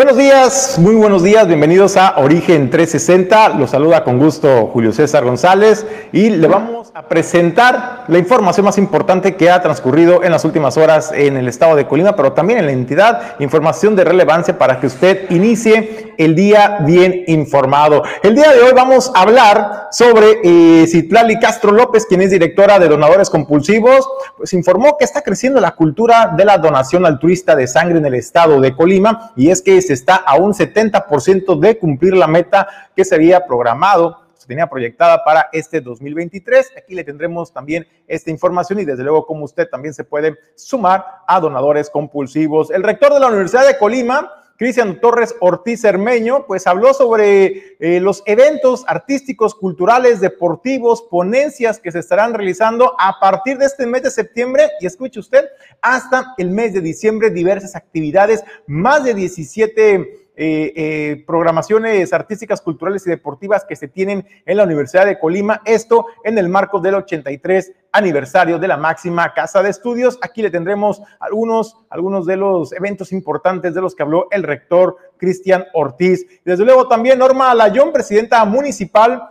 Buenos días, muy buenos días, bienvenidos a Origen 360. Los saluda con gusto Julio César González y le vamos a presentar la información más importante que ha transcurrido en las últimas horas en el estado de Colima, pero también en la entidad, información de relevancia para que usted inicie el día bien informado. El día de hoy vamos a hablar sobre eh, Citlali Castro López, quien es directora de Donadores Compulsivos, pues informó que está creciendo la cultura de la donación altruista de sangre en el estado de Colima y es que se está a un 70% de cumplir la meta que se había programado se tenía proyectada para este 2023. Aquí le tendremos también esta información y desde luego como usted también se puede sumar a donadores compulsivos. El rector de la Universidad de Colima, Cristian Torres Ortiz Hermeño, pues habló sobre eh, los eventos artísticos, culturales, deportivos, ponencias que se estarán realizando a partir de este mes de septiembre. Y escuche usted, hasta el mes de diciembre, diversas actividades, más de 17 eh, eh, programaciones artísticas, culturales y deportivas que se tienen en la Universidad de Colima. Esto en el marco del 83 aniversario de la máxima casa de estudios. Aquí le tendremos algunos, algunos de los eventos importantes de los que habló el rector Cristian Ortiz. Desde luego también Norma Alayón, presidenta municipal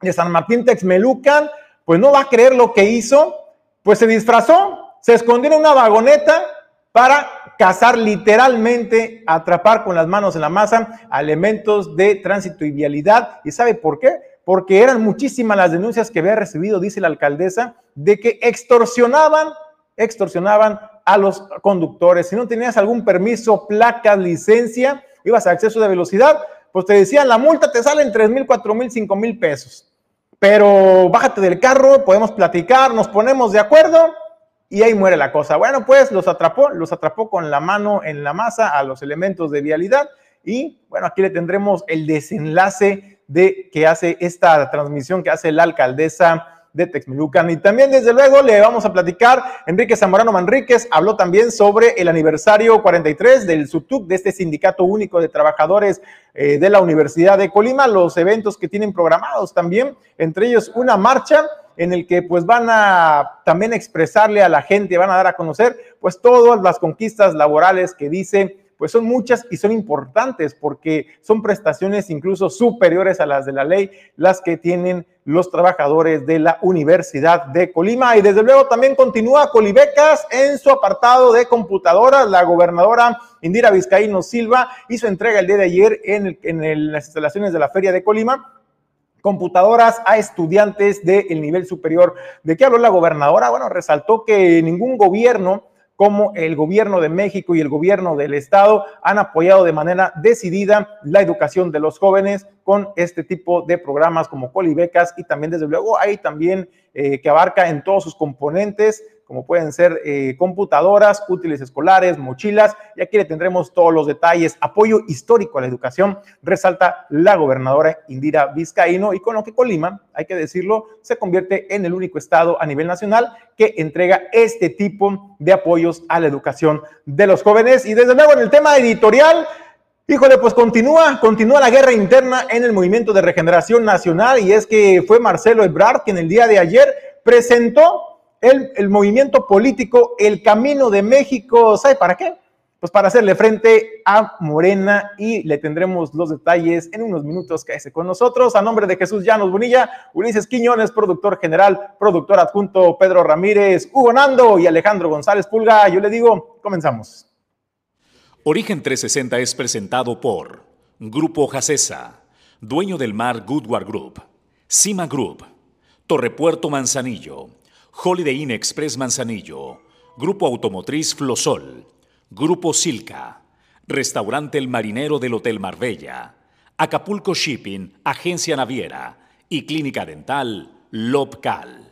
de San Martín Texmelucan, pues no va a creer lo que hizo, pues se disfrazó, se escondió en una vagoneta para cazar literalmente, atrapar con las manos en la masa a elementos de tránsito y vialidad. ¿Y sabe por qué? Porque eran muchísimas las denuncias que había recibido, dice la alcaldesa, de que extorsionaban, extorsionaban a los conductores. Si no tenías algún permiso, placa, licencia, ibas a exceso de velocidad, pues te decían, la multa te sale en 3 mil, 4 mil, 5 mil pesos. Pero bájate del carro, podemos platicar, nos ponemos de acuerdo y ahí muere la cosa. Bueno, pues los atrapó, los atrapó con la mano en la masa a los elementos de vialidad y bueno, aquí le tendremos el desenlace de que hace esta transmisión que hace la alcaldesa de Texmelucan. Y también, desde luego, le vamos a platicar, Enrique Zamorano Manríquez habló también sobre el aniversario 43 del SUTUC, de este Sindicato Único de Trabajadores eh, de la Universidad de Colima, los eventos que tienen programados también, entre ellos una marcha en el que pues van a también expresarle a la gente, van a dar a conocer pues todas las conquistas laborales que dice pues son muchas y son importantes porque son prestaciones incluso superiores a las de la ley, las que tienen los trabajadores de la Universidad de Colima. Y desde luego también continúa Colibecas en su apartado de computadoras. La gobernadora Indira Vizcaíno Silva hizo entrega el día de ayer en, en las instalaciones de la Feria de Colima computadoras a estudiantes del nivel superior. ¿De qué habló la gobernadora? Bueno, resaltó que ningún gobierno como el gobierno de México y el gobierno del estado han apoyado de manera decidida la educación de los jóvenes con este tipo de programas como Colibecas y también desde luego hay también eh, que abarca en todos sus componentes como pueden ser eh, computadoras, útiles escolares, mochilas, y aquí le tendremos todos los detalles. Apoyo histórico a la educación, resalta la gobernadora Indira Vizcaíno, y con lo que Colima, hay que decirlo, se convierte en el único estado a nivel nacional que entrega este tipo de apoyos a la educación de los jóvenes. Y desde luego en el tema editorial, Híjole, pues continúa, continúa la guerra interna en el movimiento de regeneración nacional y es que fue Marcelo Ebrard quien el día de ayer presentó el, movimiento político El Camino de México, ¿sabe para qué? Pues para hacerle frente a Morena y le tendremos los detalles en unos minutos. Quédese con nosotros. A nombre de Jesús Llanos Bonilla, Ulises Quiñones, productor general, productor adjunto Pedro Ramírez, Hugo Nando y Alejandro González Pulga, yo le digo, comenzamos. Origen 360 es presentado por Grupo Jacesa, dueño del mar Goodward Group, Cima Group, Torrepuerto Manzanillo, Holiday Inn Express Manzanillo, Grupo Automotriz Flosol, Grupo Silca, Restaurante El Marinero del Hotel Marbella, Acapulco Shipping, Agencia Naviera y Clínica Dental Lopcal.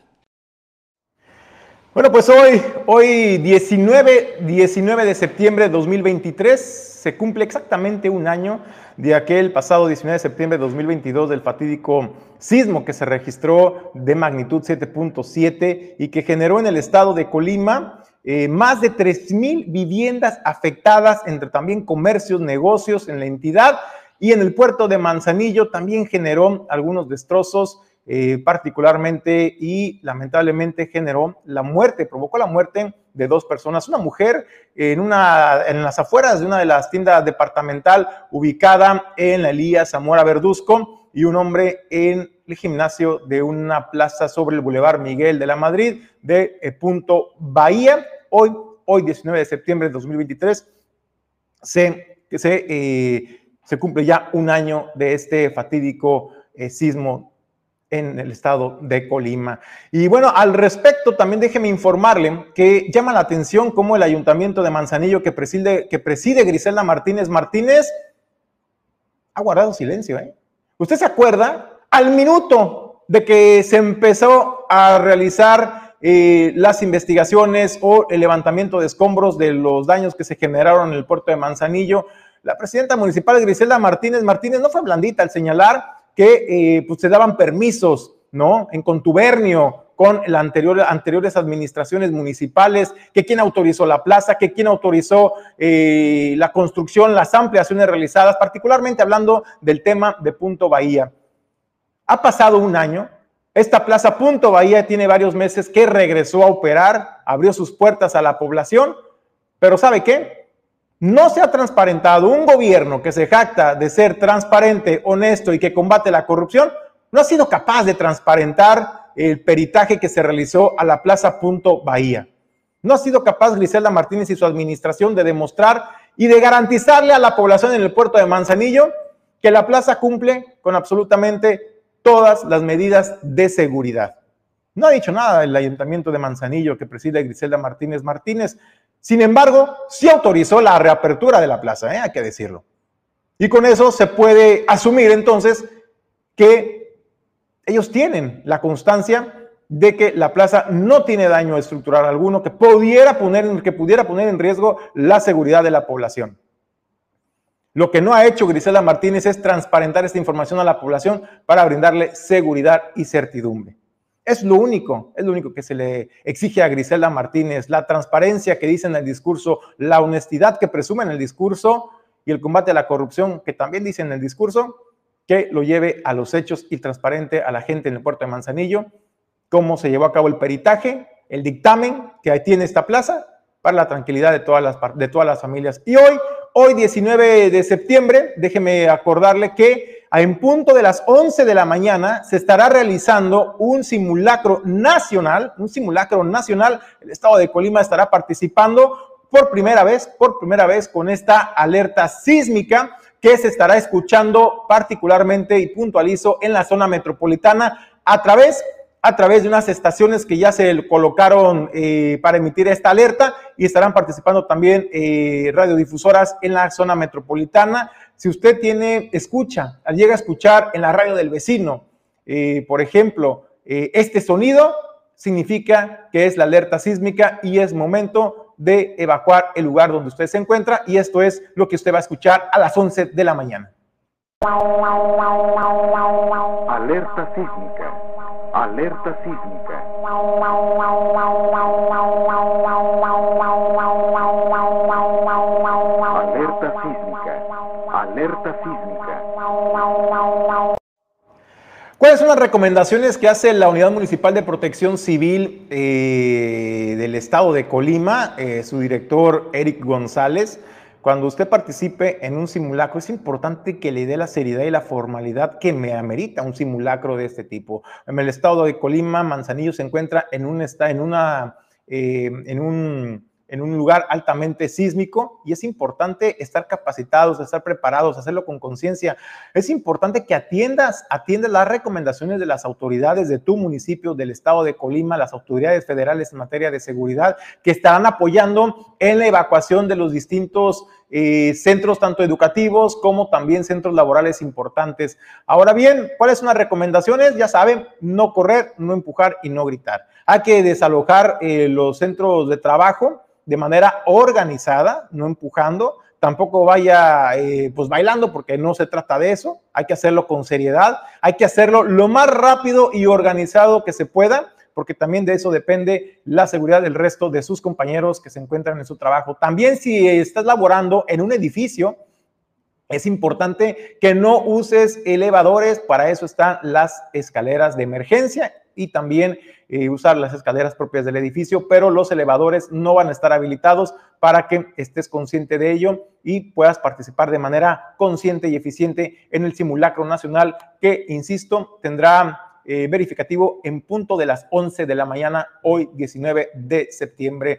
Bueno, pues hoy, hoy 19, 19 de septiembre de 2023, se cumple exactamente un año de aquel pasado 19 de septiembre de 2022 del fatídico sismo que se registró de magnitud 7.7 y que generó en el estado de Colima eh, más de 3.000 viviendas afectadas entre también comercios, negocios en la entidad y en el puerto de Manzanillo. También generó algunos destrozos eh, particularmente y lamentablemente generó la muerte, provocó la muerte de dos personas. Una mujer en, una, en las afueras de una de las tiendas departamental ubicada en la Elías Zamora Verduzco y un hombre en el gimnasio de una plaza sobre el Boulevard Miguel de la Madrid de eh, Punto Bahía. Hoy, hoy 19 de septiembre de 2023 se, se, eh, se cumple ya un año de este fatídico sismo en el estado de Colima. Y bueno, al respecto, también déjeme informarle que llama la atención cómo el ayuntamiento de Manzanillo que preside, que preside Griselda Martínez Martínez ha guardado silencio. ¿eh? ¿Usted se acuerda? Al minuto de que se empezó a realizar eh, las investigaciones o el levantamiento de escombros de los daños que se generaron en el puerto de Manzanillo, la presidenta municipal Griselda Martínez Martínez no fue blandita al señalar que eh, pues, se daban permisos, ¿no? En contubernio con la anterior, anteriores administraciones municipales, que quién autorizó la plaza, que quién autorizó eh, la construcción, las ampliaciones realizadas, particularmente hablando del tema de Punto Bahía. Ha pasado un año, esta plaza Punto Bahía tiene varios meses que regresó a operar, abrió sus puertas a la población, pero ¿sabe qué? No se ha transparentado un gobierno que se jacta de ser transparente, honesto y que combate la corrupción, no ha sido capaz de transparentar el peritaje que se realizó a la Plaza Punto Bahía. No ha sido capaz Griselda Martínez y su administración de demostrar y de garantizarle a la población en el puerto de Manzanillo que la plaza cumple con absolutamente todas las medidas de seguridad. No ha dicho nada el ayuntamiento de Manzanillo que preside Griselda Martínez Martínez. Sin embargo, sí autorizó la reapertura de la plaza, ¿eh? hay que decirlo. Y con eso se puede asumir entonces que ellos tienen la constancia de que la plaza no tiene daño estructural alguno que pudiera poner, que pudiera poner en riesgo la seguridad de la población. Lo que no ha hecho Grisela Martínez es transparentar esta información a la población para brindarle seguridad y certidumbre. Es lo único, es lo único que se le exige a Griselda Martínez, la transparencia que dice en el discurso, la honestidad que presume en el discurso y el combate a la corrupción que también dice en el discurso, que lo lleve a los hechos y transparente a la gente en el puerto de Manzanillo, cómo se llevó a cabo el peritaje, el dictamen que tiene esta plaza para la tranquilidad de todas las, de todas las familias. Y hoy, hoy 19 de septiembre, déjeme acordarle que en punto de las 11 de la mañana se estará realizando un simulacro nacional, un simulacro nacional. El estado de Colima estará participando por primera vez, por primera vez con esta alerta sísmica que se estará escuchando particularmente y puntualizo en la zona metropolitana a través a través de unas estaciones que ya se colocaron eh, para emitir esta alerta y estarán participando también eh, radiodifusoras en la zona metropolitana. Si usted tiene, escucha, llega a escuchar en la radio del vecino, eh, por ejemplo, este sonido, significa que es la alerta sísmica y es momento de evacuar el lugar donde usted se encuentra y esto es lo que usted va a escuchar a las 11 de la mañana. Alerta sísmica. Alerta sísmica. Alerta sísmica. Alerta sísmica. ¿Cuáles son las recomendaciones que hace la Unidad Municipal de Protección Civil eh, del Estado de Colima, eh, su director Eric González? Cuando usted participe en un simulacro, es importante que le dé la seriedad y la formalidad que me amerita un simulacro de este tipo. En el estado de Colima, Manzanillo se encuentra en un, está en una, eh, en un en un lugar altamente sísmico y es importante estar capacitados, estar preparados, hacerlo con conciencia. Es importante que atiendas, atiendas las recomendaciones de las autoridades de tu municipio, del estado de Colima, las autoridades federales en materia de seguridad, que estarán apoyando en la evacuación de los distintos eh, centros, tanto educativos como también centros laborales importantes. Ahora bien, ¿cuáles son las recomendaciones? Ya saben, no correr, no empujar y no gritar. Hay que desalojar eh, los centros de trabajo de manera organizada, no empujando, tampoco vaya eh, pues bailando porque no se trata de eso, hay que hacerlo con seriedad, hay que hacerlo lo más rápido y organizado que se pueda, porque también de eso depende la seguridad del resto de sus compañeros que se encuentran en su trabajo. También si estás laborando en un edificio, es importante que no uses elevadores, para eso están las escaleras de emergencia y también eh, usar las escaleras propias del edificio, pero los elevadores no van a estar habilitados para que estés consciente de ello y puedas participar de manera consciente y eficiente en el simulacro nacional que, insisto, tendrá eh, verificativo en punto de las 11 de la mañana, hoy 19 de septiembre.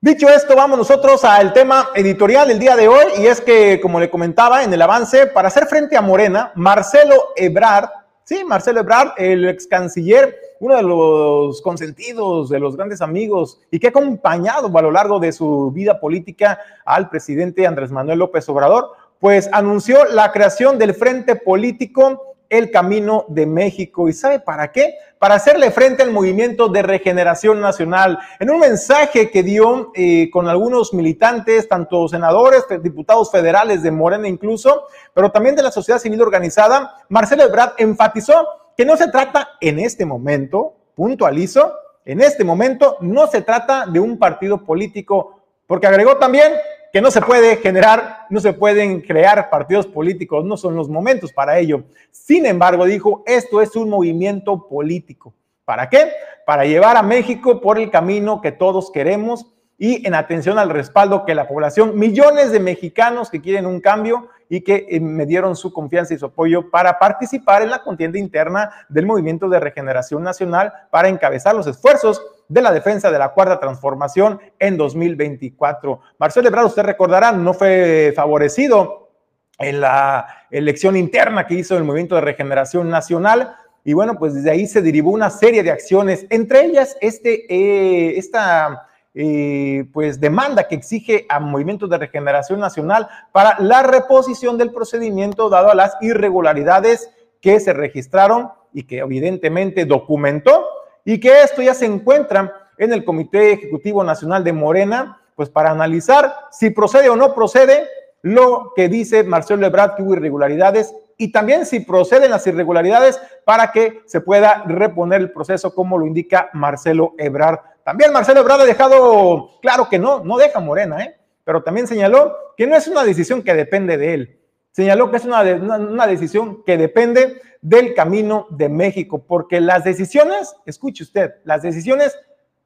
Dicho esto, vamos nosotros al tema editorial del día de hoy y es que, como le comentaba en el avance, para hacer frente a Morena, Marcelo Ebrard, sí, Marcelo Ebrard, el ex canciller, uno de los consentidos, de los grandes amigos y que ha acompañado a lo largo de su vida política al presidente Andrés Manuel López Obrador, pues anunció la creación del Frente Político el camino de México. ¿Y sabe para qué? Para hacerle frente al movimiento de regeneración nacional. En un mensaje que dio eh, con algunos militantes, tanto senadores, diputados federales de Morena incluso, pero también de la sociedad civil organizada, Marcelo Ebrard enfatizó que no se trata en este momento, puntualizo, en este momento no se trata de un partido político, porque agregó también que no se puede generar, no se pueden crear partidos políticos, no son los momentos para ello. Sin embargo, dijo, esto es un movimiento político. ¿Para qué? Para llevar a México por el camino que todos queremos y en atención al respaldo que la población, millones de mexicanos que quieren un cambio y que eh, me dieron su confianza y su apoyo para participar en la contienda interna del Movimiento de Regeneración Nacional para encabezar los esfuerzos de la defensa de la cuarta transformación en 2024. Marcelo Ebrard, usted recordará, no fue favorecido en la elección interna que hizo el Movimiento de Regeneración Nacional. Y bueno, pues desde ahí se derivó una serie de acciones, entre ellas este, eh, esta eh, pues demanda que exige a Movimiento de Regeneración Nacional para la reposición del procedimiento dado a las irregularidades que se registraron y que evidentemente documentó y que esto ya se encuentra en el Comité Ejecutivo Nacional de Morena, pues para analizar si procede o no procede lo que dice Marcelo Ebrard que hubo irregularidades y también si proceden las irregularidades para que se pueda reponer el proceso como lo indica Marcelo Ebrard. También Marcelo Ebrard ha dejado claro que no, no deja Morena, ¿eh? pero también señaló que no es una decisión que depende de él. Señaló que es una, una decisión que depende del camino de México, porque las decisiones, escuche usted, las decisiones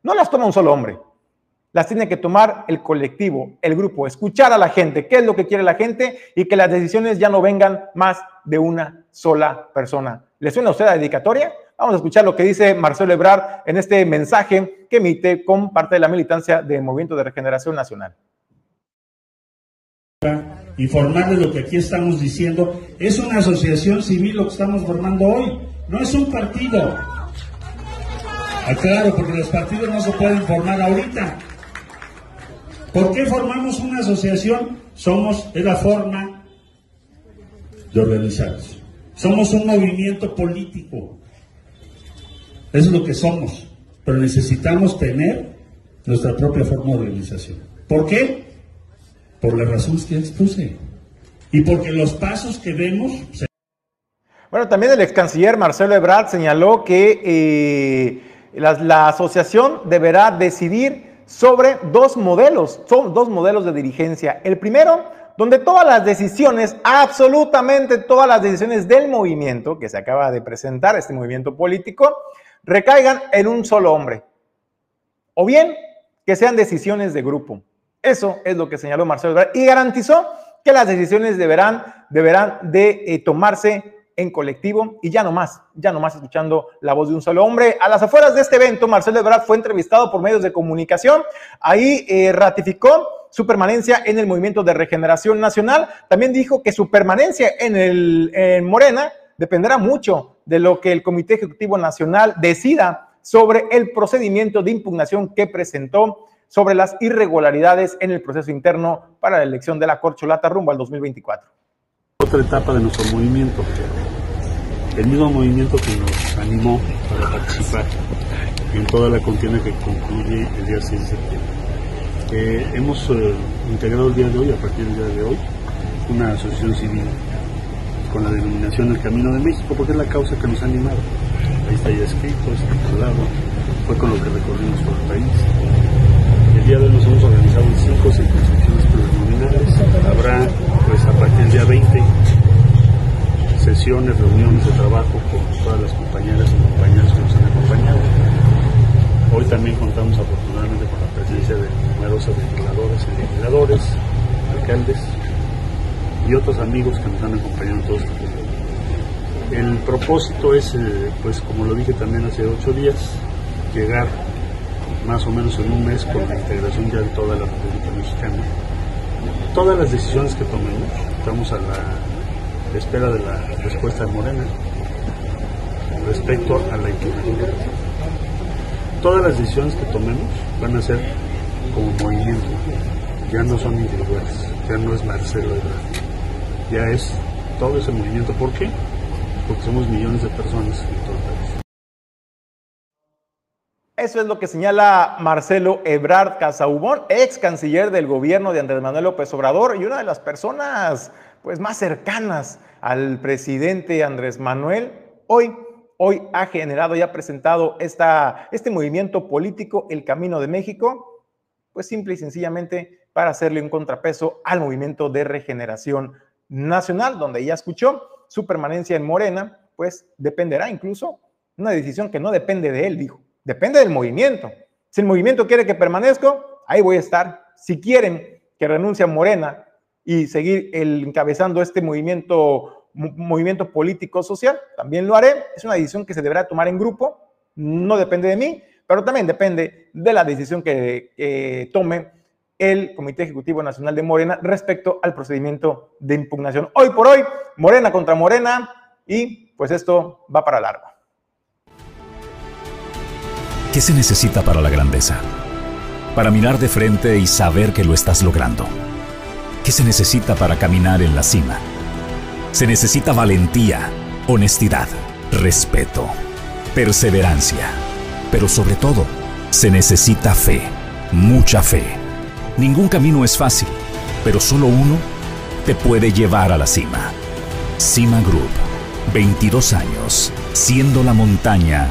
no las toma un solo hombre, las tiene que tomar el colectivo, el grupo, escuchar a la gente, qué es lo que quiere la gente y que las decisiones ya no vengan más de una sola persona. ¿Le suena a usted la dedicatoria? Vamos a escuchar lo que dice Marcelo Ebrard en este mensaje que emite con parte de la militancia del Movimiento de Regeneración Nacional informarles lo que aquí estamos diciendo. Es una asociación civil lo que estamos formando hoy, no es un partido. Aclaro, porque los partidos no se pueden formar ahorita. ¿Por qué formamos una asociación? Somos, es la forma de organizarnos. Somos un movimiento político. Es lo que somos. Pero necesitamos tener nuestra propia forma de organización. ¿Por qué? Por las razones que expuse. Y porque los pasos que vemos... Bueno, también el ex canciller Marcelo Ebrard señaló que eh, la, asociación deberá decidir sobre dos modelos, son dos modelos de dirigencia. El primero, donde todas las decisiones, absolutamente todas las decisiones del movimiento que se acaba de presentar, este movimiento político, recaigan en un solo hombre. O bien que sean decisiones de grupo. Eso es lo que señaló Marcelo Ebrard y garantizó que las decisiones deberán, deberán de eh, tomarse en colectivo y ya no más, ya no más escuchando la voz de un solo hombre. A las afueras de este evento, Marcelo Ebrard fue entrevistado por medios de comunicación. Ahí eh, ratificó su permanencia en el Movimiento de Regeneración Nacional. También dijo que su permanencia en, el, en Morena dependerá mucho de lo que el Comité Ejecutivo Nacional decida sobre el procedimiento de impugnación que presentó sobre las irregularidades en el proceso interno para la elección de la corcholata rumbo al 2024. Otra etapa de nuestro movimiento, el mismo movimiento que nos animó para participar en toda la contienda que concluye el día 6 de septiembre. Eh, hemos eh, integrado el día de hoy, a partir del día de hoy, una asociación civil con la denominación El Camino de México, porque es la causa que nos ha animado. Ahí está ya escrito, está lado, fue con lo que recorrimos por el país día de hoy nos hemos organizado en cinco circunscripciones plurinominales. Habrá, pues a partir del día 20, sesiones, reuniones de trabajo con todas las compañeras y compañeros que nos han acompañado. Hoy también contamos afortunadamente con la presencia de numerosos legisladores y legisladores, alcaldes y otros amigos que nos han acompañado en todo este tiempo. El propósito es, eh, pues como lo dije también hace ocho días, llegar más o menos en un mes con la integración ya de toda la República Mexicana. Todas las decisiones que tomemos, estamos a la espera de la respuesta de Morena respecto a la impugnación. Todas las decisiones que tomemos van a ser como movimiento, ya no son individuales, ya no es Marcelo Ebrard, ya es todo ese movimiento. ¿Por qué? Porque somos millones de personas en todo. Eso es lo que señala Marcelo Ebrard Casaubón, ex canciller del gobierno de Andrés Manuel López Obrador y una de las personas pues, más cercanas al presidente Andrés Manuel. Hoy, hoy ha generado y ha presentado esta, este movimiento político, El Camino de México, pues simple y sencillamente para hacerle un contrapeso al movimiento de regeneración nacional, donde ya escuchó su permanencia en Morena, pues dependerá incluso una decisión que no depende de él, dijo Depende del movimiento. Si el movimiento quiere que permanezca, ahí voy a estar. Si quieren que renuncie a Morena y seguir encabezando este movimiento, movimiento político social, también lo haré. Es una decisión que se deberá tomar en grupo. No depende de mí, pero también depende de la decisión que tome el Comité Ejecutivo Nacional de Morena respecto al procedimiento de impugnación. Hoy por hoy, Morena contra Morena y pues esto va para largo. ¿Qué se necesita para la grandeza? Para mirar de frente y saber que lo estás logrando. ¿Qué se necesita para caminar en la cima? Se necesita valentía, honestidad, respeto, perseverancia. Pero sobre todo, se necesita fe, mucha fe. Ningún camino es fácil, pero solo uno te puede llevar a la cima. Cima Group, 22 años, siendo la montaña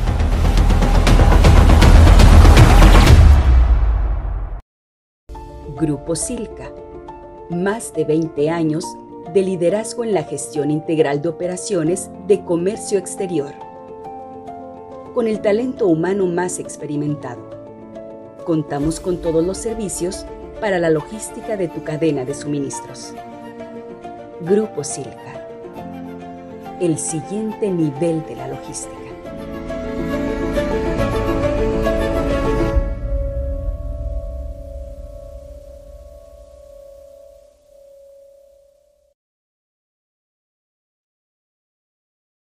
Grupo Silca. Más de 20 años de liderazgo en la gestión integral de operaciones de comercio exterior. Con el talento humano más experimentado. Contamos con todos los servicios para la logística de tu cadena de suministros. Grupo Silca. El siguiente nivel de la logística.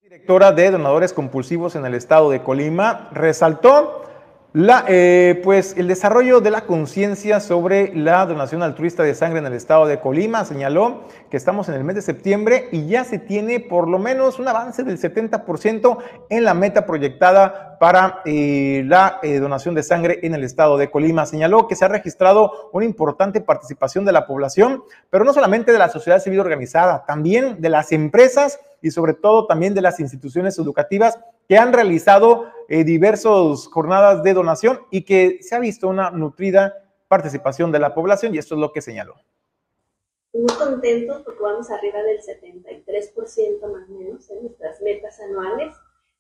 Directora de donadores compulsivos en el estado de Colima, resaltó la, eh, pues, el desarrollo de la conciencia sobre la donación altruista de sangre en el estado de Colima. Señaló que estamos en el mes de septiembre y ya se tiene por lo menos un avance del 70% en la meta proyectada para eh, la eh, donación de sangre en el estado de Colima. Señaló que se ha registrado una importante participación de la población, pero no solamente de la sociedad civil organizada, también de las empresas y sobre todo también de las instituciones educativas que han realizado eh, diversas jornadas de donación y que se ha visto una nutrida participación de la población y esto es lo que señaló. Muy contentos porque vamos arriba del 73% más o menos en nuestras metas anuales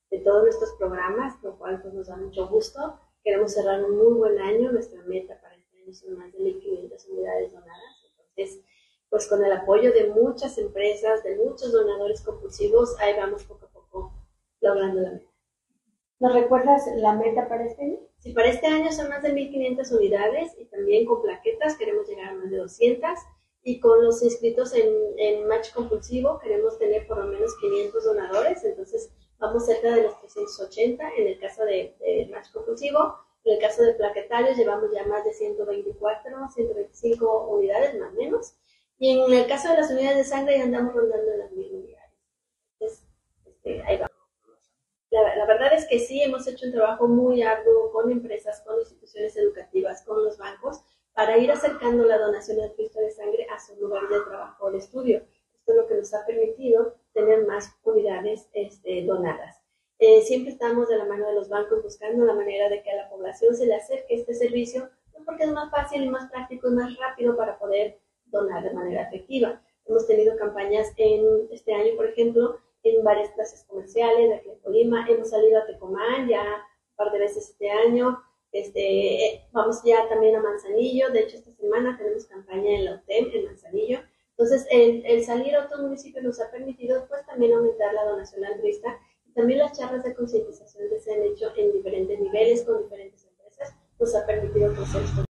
de todos nuestros programas, lo cual pues, nos da mucho gusto. Queremos cerrar un muy buen año, nuestra meta para este año son más de 1.500 unidades donadas, entonces pues con el apoyo de muchas empresas, de muchos donadores compulsivos, ahí vamos poco a poco logrando la meta. ¿Nos recuerdas la meta para este año? Sí, para este año son más de 1.500 unidades y también con plaquetas queremos llegar a más de 200 y con los inscritos en, en Match Compulsivo queremos tener por lo menos 500 donadores, entonces vamos cerca de los 380 en el caso de, de Match Compulsivo. En el caso de plaquetarios llevamos ya más de 124, 125 unidades más o menos. Y en el caso de las unidades de sangre ya andamos rondando las mil unidades. Entonces, este, ahí vamos. La, verdad es es que sí, hemos hecho un trabajo muy arduo con empresas, con instituciones educativas, con los bancos, para ir acercando la donación altruista de sangre a su lugar de trabajo o de estudio. Esto es lo que nos ha permitido tener más unidades este, donadas. Eh, siempre estamos de la mano de los bancos buscando la manera de que a la población se le acerque este servicio, porque es más fácil y más práctico y más rápido para poder donar de manera efectiva. Hemos tenido campañas en este año, por ejemplo, en varias plazas comerciales de aquí en Colima. Hemos salido a Tecomán ya un par de veces este año. Este, eh, vamos ya también a Manzanillo. De hecho, esta semana tenemos campaña en la UTEM, en Manzanillo. Entonces, el, el salir a otros municipios nos ha permitido pues también aumentar la donación altruista y también las charlas de concientización que se han hecho en diferentes niveles con diferentes empresas nos ha permitido crecer esto.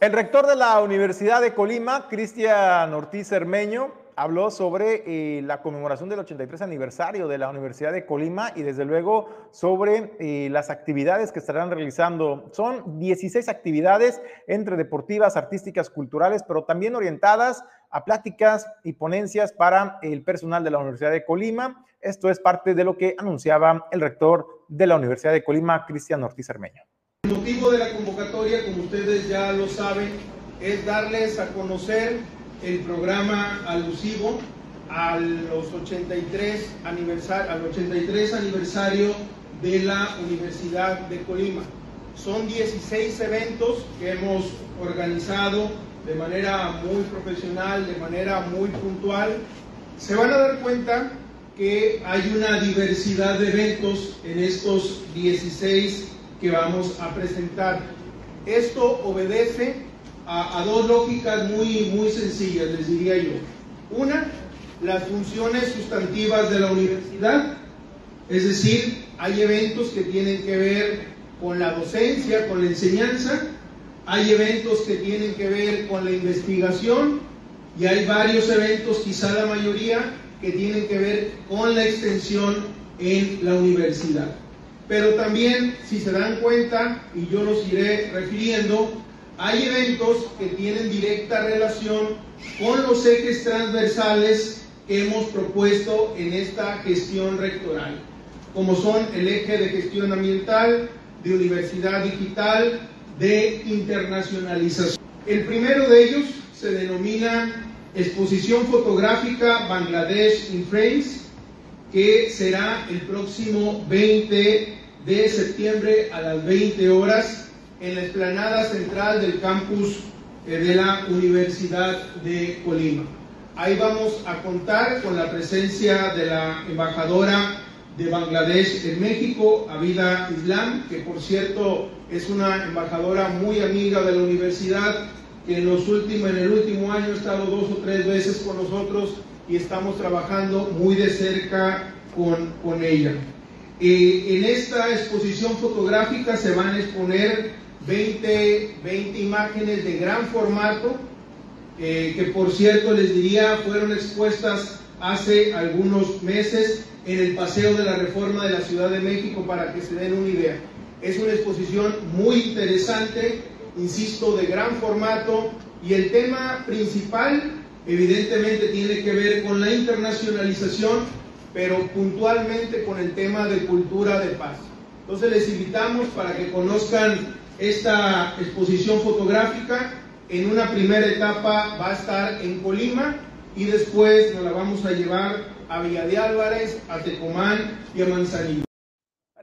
El rector de la Universidad de Colima, Cristian Ortiz Hermeño, habló sobre eh, la conmemoración del 83 aniversario de la Universidad de Colima y desde luego sobre eh, las actividades que estarán realizando. Son 16 actividades entre deportivas, artísticas, culturales, pero también orientadas a pláticas y ponencias para el personal de la Universidad de Colima. Esto es parte de lo que anunciaba el rector de la Universidad de Colima, Cristian Ortiz Armeño. El motivo de la convocatoria, como ustedes ya lo saben, es darles a conocer el programa alusivo a los 83 aniversario, al 83 aniversario de la Universidad de Colima. Son 16 eventos que hemos organizado de manera muy profesional, de manera muy puntual. Se van a dar cuenta que hay una diversidad de eventos en estos 16 que vamos a presentar. Esto obedece a, dos lógicas muy, muy sencillas, les diría yo. Una, las funciones sustantivas de la universidad, es decir, hay eventos que tienen que ver con la docencia, con la enseñanza, hay eventos que tienen que ver con la investigación y hay varios eventos, quizá la mayoría, que tienen que ver con la extensión en la universidad. Pero también, si se dan cuenta, y yo los iré refiriendo, hay eventos que tienen directa relación con los ejes transversales que hemos propuesto en esta gestión rectoral, como son el eje de gestión ambiental, de universidad digital, de internacionalización. El primero de ellos se denomina exposición fotográfica Bangladesh in Frames, que será el próximo 20 de septiembre a las 20 horas en la explanada central del campus eh, de la Universidad de Colima. Ahí vamos a contar con la presencia de la embajadora de Bangladesh en México, Abida Islam, que por cierto es una embajadora muy amiga de la universidad, que en, los últimos, en el último año ha estado dos o tres veces con nosotros y estamos trabajando muy de cerca con, con ella. Eh, en esta exposición fotográfica se van a exponer 20, 20 imágenes de gran formato, eh, que por cierto les diría fueron expuestas hace algunos meses en el Paseo de la Reforma de la Ciudad de México para que se den una idea. Es una exposición muy interesante, insisto, de gran formato y el tema principal evidentemente tiene que ver con la internacionalización, pero puntualmente con el tema de cultura de paz. Entonces les invitamos para que conozcan esta exposición fotográfica en una primera etapa va a estar en Colima y después nos la vamos a llevar a Villa de Álvarez, a Tecomán y a Manzanillo.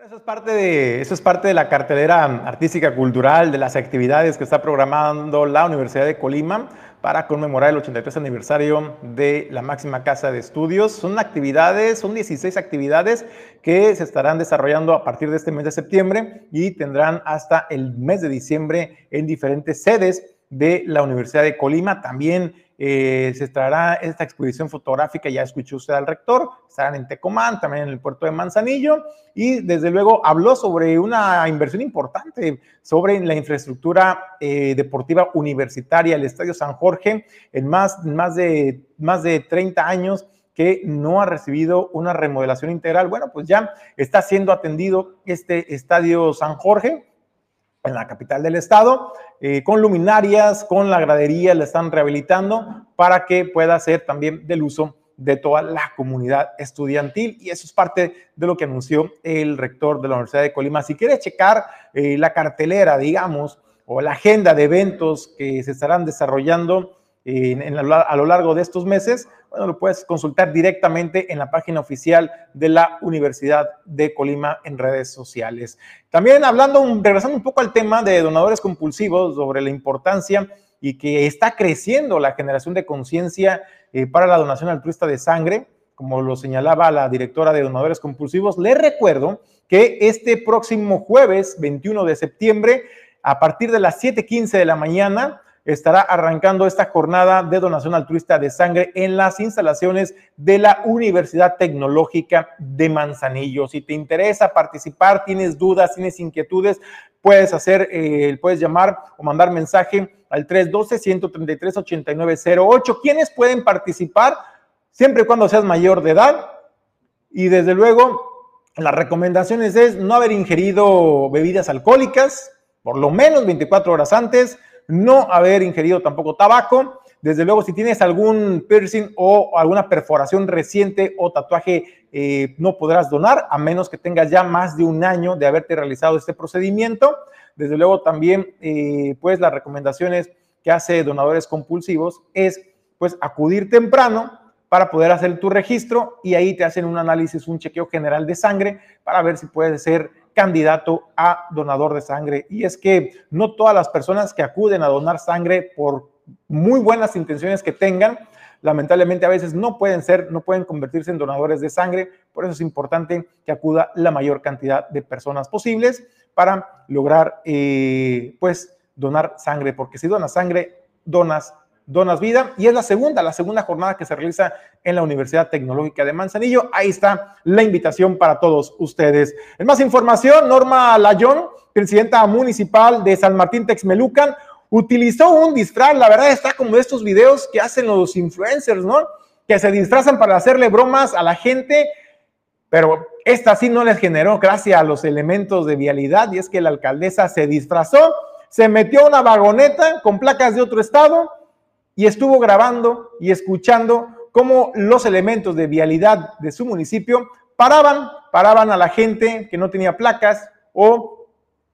Eso es, parte de, eso es parte de la cartelera artística cultural, de las actividades que está programando la Universidad de Colima para conmemorar el 83 aniversario de la máxima casa de estudios. Son actividades, son 16 actividades que se estarán desarrollando a partir de este mes de septiembre y tendrán hasta el mes de diciembre en diferentes sedes de la Universidad de Colima. También eh, se estará esta exposición fotográfica, ya escuchó usted al rector, estarán en Tecomán, también en el puerto de Manzanillo, y desde luego habló sobre una inversión importante sobre la infraestructura eh, deportiva universitaria, el Estadio San Jorge, en más, más, de, más de 30 años que no ha recibido una remodelación integral. Bueno, pues ya está siendo atendido este Estadio San Jorge, en la capital del estado, eh, con luminarias, con la gradería, la están rehabilitando para que pueda ser también del uso de toda la comunidad estudiantil y eso es parte de lo que anunció el rector de la Universidad de Colima. Si quieres checar eh, la cartelera, digamos, o la agenda de eventos que se estarán desarrollando a lo largo de estos meses, lo puedes consultar directamente en la página oficial de la Universidad de Colima en redes sociales. También hablando, regresando un poco al tema de donadores compulsivos, sobre la importancia y que está creciendo la generación de conciencia eh, para la donación altruista de sangre, como lo señalaba la directora de donadores compulsivos, les recuerdo que este próximo jueves 21 de septiembre, a partir de las 7:15 de la mañana, estará arrancando esta jornada de donación altruista de sangre en las instalaciones de la Universidad Tecnológica de Manzanillo. Si te interesa participar, tienes dudas, tienes inquietudes, puedes hacer, eh, puedes llamar o mandar mensaje al 312-133-8908. ¿Quiénes pueden participar? Siempre y cuando seas mayor de edad. Y desde luego, las recomendaciones es no haber ingerido bebidas alcohólicas, por lo menos 24 horas antes, no haber ingerido tampoco tabaco. Desde luego, si tienes algún piercing o alguna perforación reciente o tatuaje, eh, no podrás donar a menos que tengas ya más de un año de haberte realizado este procedimiento. Desde luego, también, eh, pues las recomendaciones que hace donadores compulsivos es, pues, acudir temprano para poder hacer tu registro y ahí te hacen un análisis, un chequeo general de sangre para ver si puedes ser candidato a donador de sangre. Y es que no todas las personas que acuden a donar sangre por muy buenas intenciones que tengan, lamentablemente a veces no pueden ser, no pueden convertirse en donadores de sangre. Por eso es importante que acuda la mayor cantidad de personas posibles para lograr, eh, pues, donar sangre, porque si donas sangre, donas Donas Vida y es la segunda, la segunda jornada que se realiza en la Universidad Tecnológica de Manzanillo. Ahí está la invitación para todos ustedes. En más información, Norma Layón, presidenta municipal de San Martín Texmelucan, utilizó un disfraz, la verdad está como estos videos que hacen los influencers, ¿no? Que se disfrazan para hacerle bromas a la gente, pero esta sí no les generó gracias a los elementos de vialidad y es que la alcaldesa se disfrazó, se metió a una vagoneta con placas de otro estado, y estuvo grabando y escuchando cómo los elementos de vialidad de su municipio paraban, paraban a la gente que no tenía placas o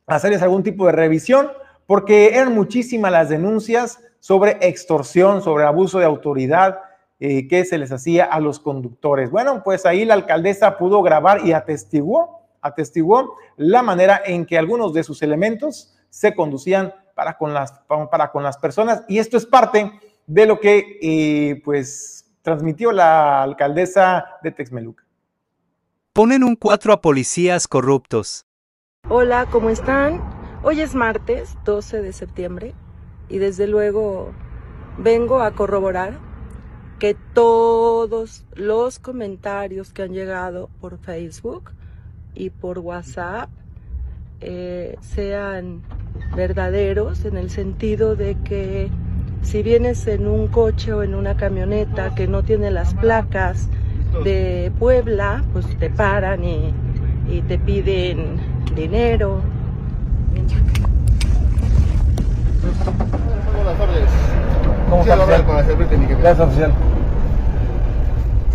hacerles algún tipo de revisión, porque eran muchísimas las denuncias sobre extorsión, sobre abuso de autoridad eh, que se les hacía a los conductores. Bueno, pues ahí la alcaldesa pudo grabar y atestiguó, atestiguó la manera en que algunos de sus elementos se conducían para con las, para con las personas y esto es parte de lo que eh, pues transmitió la alcaldesa de Texmeluca. Ponen un cuatro a policías corruptos. Hola, ¿cómo están? Hoy es martes 12 de septiembre y desde luego vengo a corroborar que todos los comentarios que han llegado por Facebook y por WhatsApp eh, sean verdaderos en el sentido de que si vienes en un coche o en una camioneta que no tiene las placas de Puebla, pues te paran y, te piden dinero. Buenas tardes. ¿Cómo está, oficial? Para servirte, mi jefe. Gracias, oficial.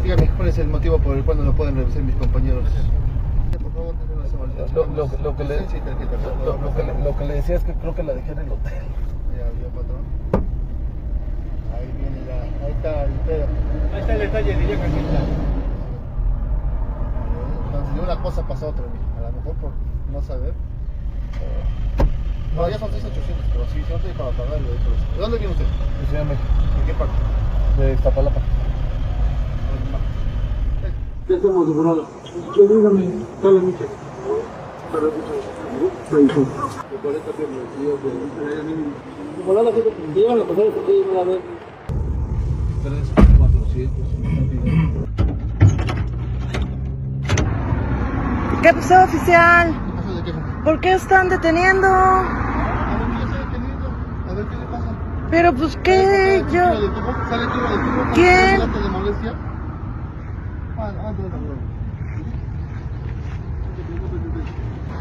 Dígame, ¿cuál es el motivo por el cual no lo pueden revisar mis compañeros? Por favor, lo, lo, lo, que le, lo, que le decía es que creo que la dejé en el hotel. Ya, vio, patrón. Ahí viene la, ahí está el pedo. Ahí está el detalle de Villa Caquita. Entonces de una cosa pasa a otra, a lo mejor por no saber. No, ya son 6800, pero sí, son no para pagar lo de ¿De dónde viene usted? Yo soy de México. ¿De qué parte? De Iztapalapa. Ya estamos separados. Dígame, dale mucho. Dale mucho. De 40 piernas, yo, pues, ahí a mí. Ojalá la gente, llevan a pasar, porque llevan a ver. 3, ¿Qué pasó, oficial? De qué? ¿Por qué están deteniendo? A ver qué le pasa. Pero pues qué, yo... ¿Sale ¿Quién?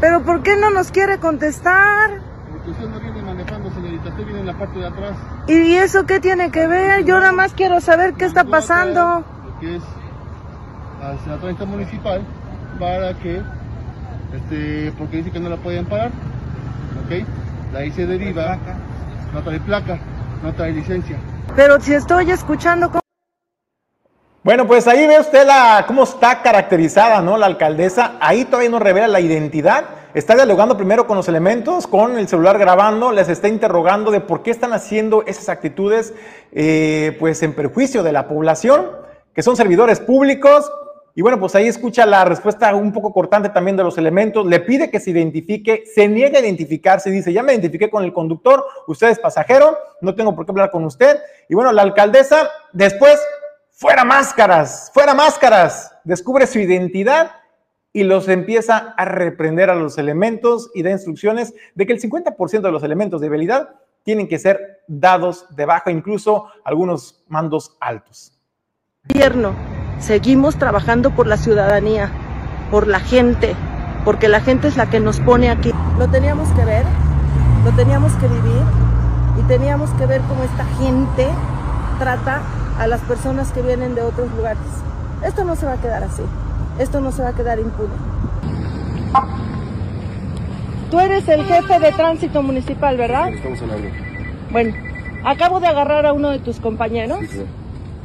Pero ¿por qué no nos quiere contestar? En la parte de atrás. ¿Y eso qué tiene que ver? Yo nada más quiero saber qué está pasando. lo que es al senador municipal para que, este, porque dice que no la pueden parar, ¿ok? De ahí se deriva, no trae placa, no trae licencia. Pero si estoy escuchando... Bueno, pues ahí ve usted la, cómo está caracterizada, ¿no? La alcaldesa. Ahí todavía no revela la identidad. Está dialogando primero con los elementos, con el celular grabando, les está interrogando de por qué están haciendo esas actitudes, eh, pues en perjuicio de la población, que son servidores públicos, y bueno, pues ahí escucha la respuesta un poco cortante también de los elementos. Le pide que se identifique, se niega a identificarse, dice, ya me identifiqué con el conductor, usted es pasajero, no tengo por qué hablar con usted. Y bueno, la alcaldesa después, fuera máscaras, fuera máscaras, descubre su identidad y los empieza a reprender a los elementos y da instrucciones de que el 50% de los elementos de habilidad tienen que ser dados de baja, incluso algunos mandos altos. Gobierno Seguimos trabajando por la ciudadanía, por la gente, porque la gente es la que nos pone aquí. Lo teníamos que ver, lo teníamos que vivir y teníamos que ver cómo esta gente trata a las personas que vienen de otros lugares. Esto no se va a quedar así, esto no se va a quedar impune. Tú eres el jefe de tránsito municipal, ¿verdad? Estamos hablando. Bueno, acabo de agarrar a uno de tus compañeros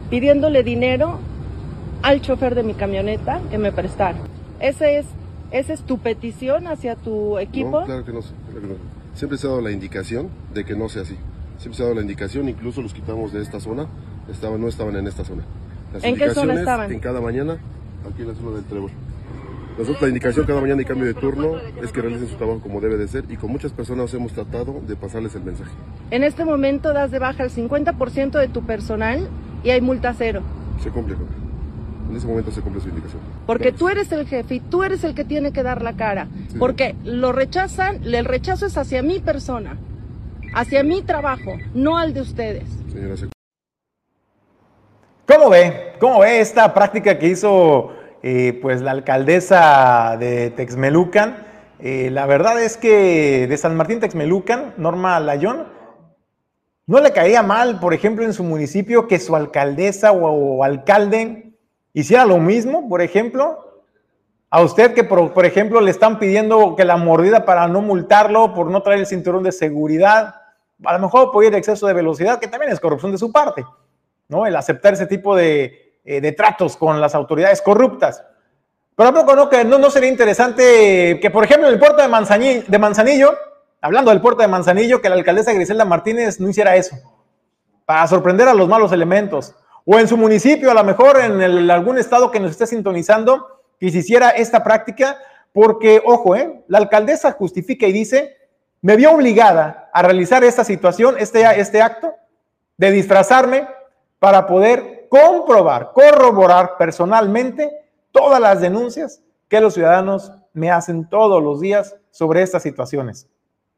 pidiéndole dinero al chofer de mi camioneta que me prestaron. Ese es, ¿Esa es tu petición hacia tu equipo? No, claro que no, Siempre se ha dado la indicación de que no sea así. Siempre se ha dado la indicación, incluso los quitamos de esta zona, estaban, no estaban en esta zona. ¿En qué zona estaban? En cada mañana, aquí en la zona del Trébol. Nosotros la indicación cada mañana y cambio de turno es que realicen su trabajo como debe de ser y con muchas personas hemos tratado de pasarles el mensaje. En este momento das de baja el 50% de tu personal y hay multa cero. Se cumple, en ese momento se cumple su indicación. Porque tú eres el jefe y tú eres el que tiene que dar la cara. Porque lo rechazan, el rechazo es hacia mi persona, hacia mi trabajo, no al de ustedes. Señora, ¿Cómo ve? ¿Cómo ve esta práctica que hizo eh, pues la alcaldesa de Texmelucan? Eh, la verdad es que de San Martín Texmelucan, Norma Layón, no le caía mal, por ejemplo, en su municipio que su alcaldesa o alcalde hiciera lo mismo, por ejemplo, a usted que, por, ejemplo, le están pidiendo que la mordida para no multarlo por no traer el cinturón de seguridad, a lo mejor puede ir exceso de velocidad, que también es corrupción de su parte, ¿no? El aceptar ese tipo de, eh, tratos con las autoridades corruptas. Pero a poco no, que no, no sería interesante que, por ejemplo, en el puerto de Manzanillo, de Manzanillo, hablando del puerto de Manzanillo, que la alcaldesa Griselda Martínez no hiciera eso, para sorprender a los malos elementos o en su municipio, a lo mejor en algún estado que nos esté sintonizando, que se hiciera esta práctica, porque, ojo, ¿eh? la alcaldesa justifica y dice, me vio obligada a realizar esta situación, este, este acto, de disfrazarme para poder comprobar, corroborar personalmente todas las denuncias que los ciudadanos me hacen todos los días sobre estas situaciones.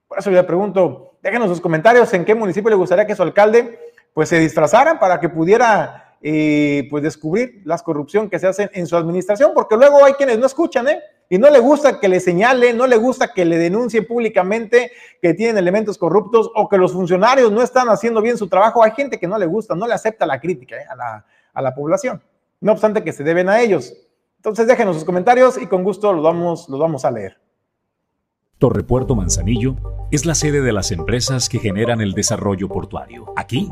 Por eso yo le pregunto, déjenos sus comentarios en qué municipio le gustaría que su alcalde pues se disfrazaran para que pudiera eh, pues descubrir la corrupción que se hace en su administración, porque luego hay quienes no escuchan, ¿eh? Y no le gusta que le señale, no le gusta que le denuncie públicamente que tienen elementos corruptos o que los funcionarios no están haciendo bien su trabajo. Hay gente que no le gusta, no le acepta la crítica ¿eh? a, la, a la población, no obstante que se deben a ellos. Entonces déjenos sus comentarios y con gusto los vamos, los vamos a leer. Torrepuerto Manzanillo es la sede de las empresas que generan el desarrollo portuario. Aquí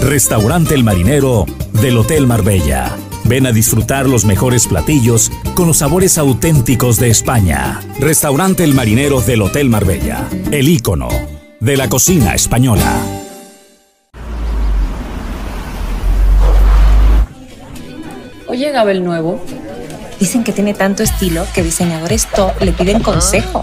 Restaurante El Marinero del Hotel Marbella. Ven a disfrutar los mejores platillos con los sabores auténticos de España. Restaurante El Marinero del Hotel Marbella, el ícono de la cocina española. Hoy llegaba el nuevo. Dicen que tiene tanto estilo que diseñadores top le piden consejo.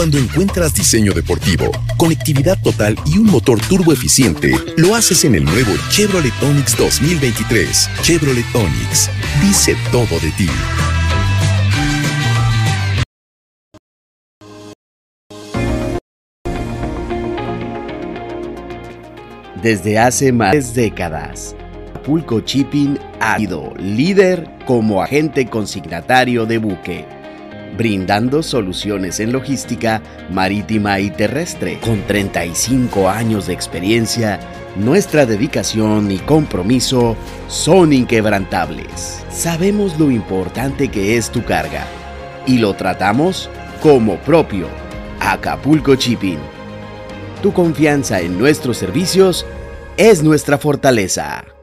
Cuando encuentras diseño deportivo, conectividad total y un motor turbo eficiente, lo haces en el nuevo Chevrolet Onix 2023. Chevrolet Onix dice todo de ti. Desde hace más décadas, Acapulco Shipping ha sido líder como agente consignatario de buque, brindando soluciones en logística marítima y terrestre. Con 35 años de experiencia, nuestra dedicación y compromiso son inquebrantables. Sabemos lo importante que es tu carga y lo tratamos como propio. Acapulco Shipping tu confianza en nuestros servicios es nuestra fortaleza.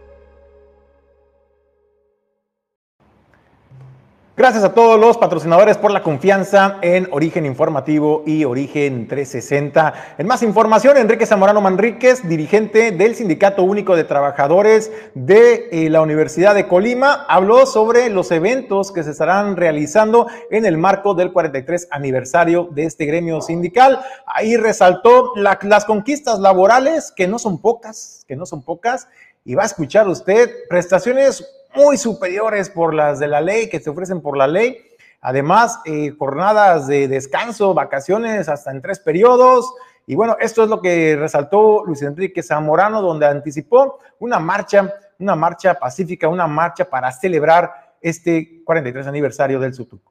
Gracias a todos los patrocinadores por la confianza en Origen Informativo y Origen 360. En más información, Enrique Zamorano Manríquez, dirigente del Sindicato Único de Trabajadores de eh, la Universidad de Colima, habló sobre los eventos que se estarán realizando en el marco del 43 aniversario de este gremio sindical. Ahí resaltó las conquistas laborales, que no son pocas, que no son pocas, y va a escuchar usted prestaciones muy superiores por las de la ley, que se ofrecen por la ley. Además, eh, jornadas de descanso, vacaciones hasta en tres periodos. Y bueno, esto es lo que resaltó Luis Enrique Zamorano, donde anticipó una marcha, una marcha pacífica, una marcha para celebrar este 43 aniversario del SUTUC.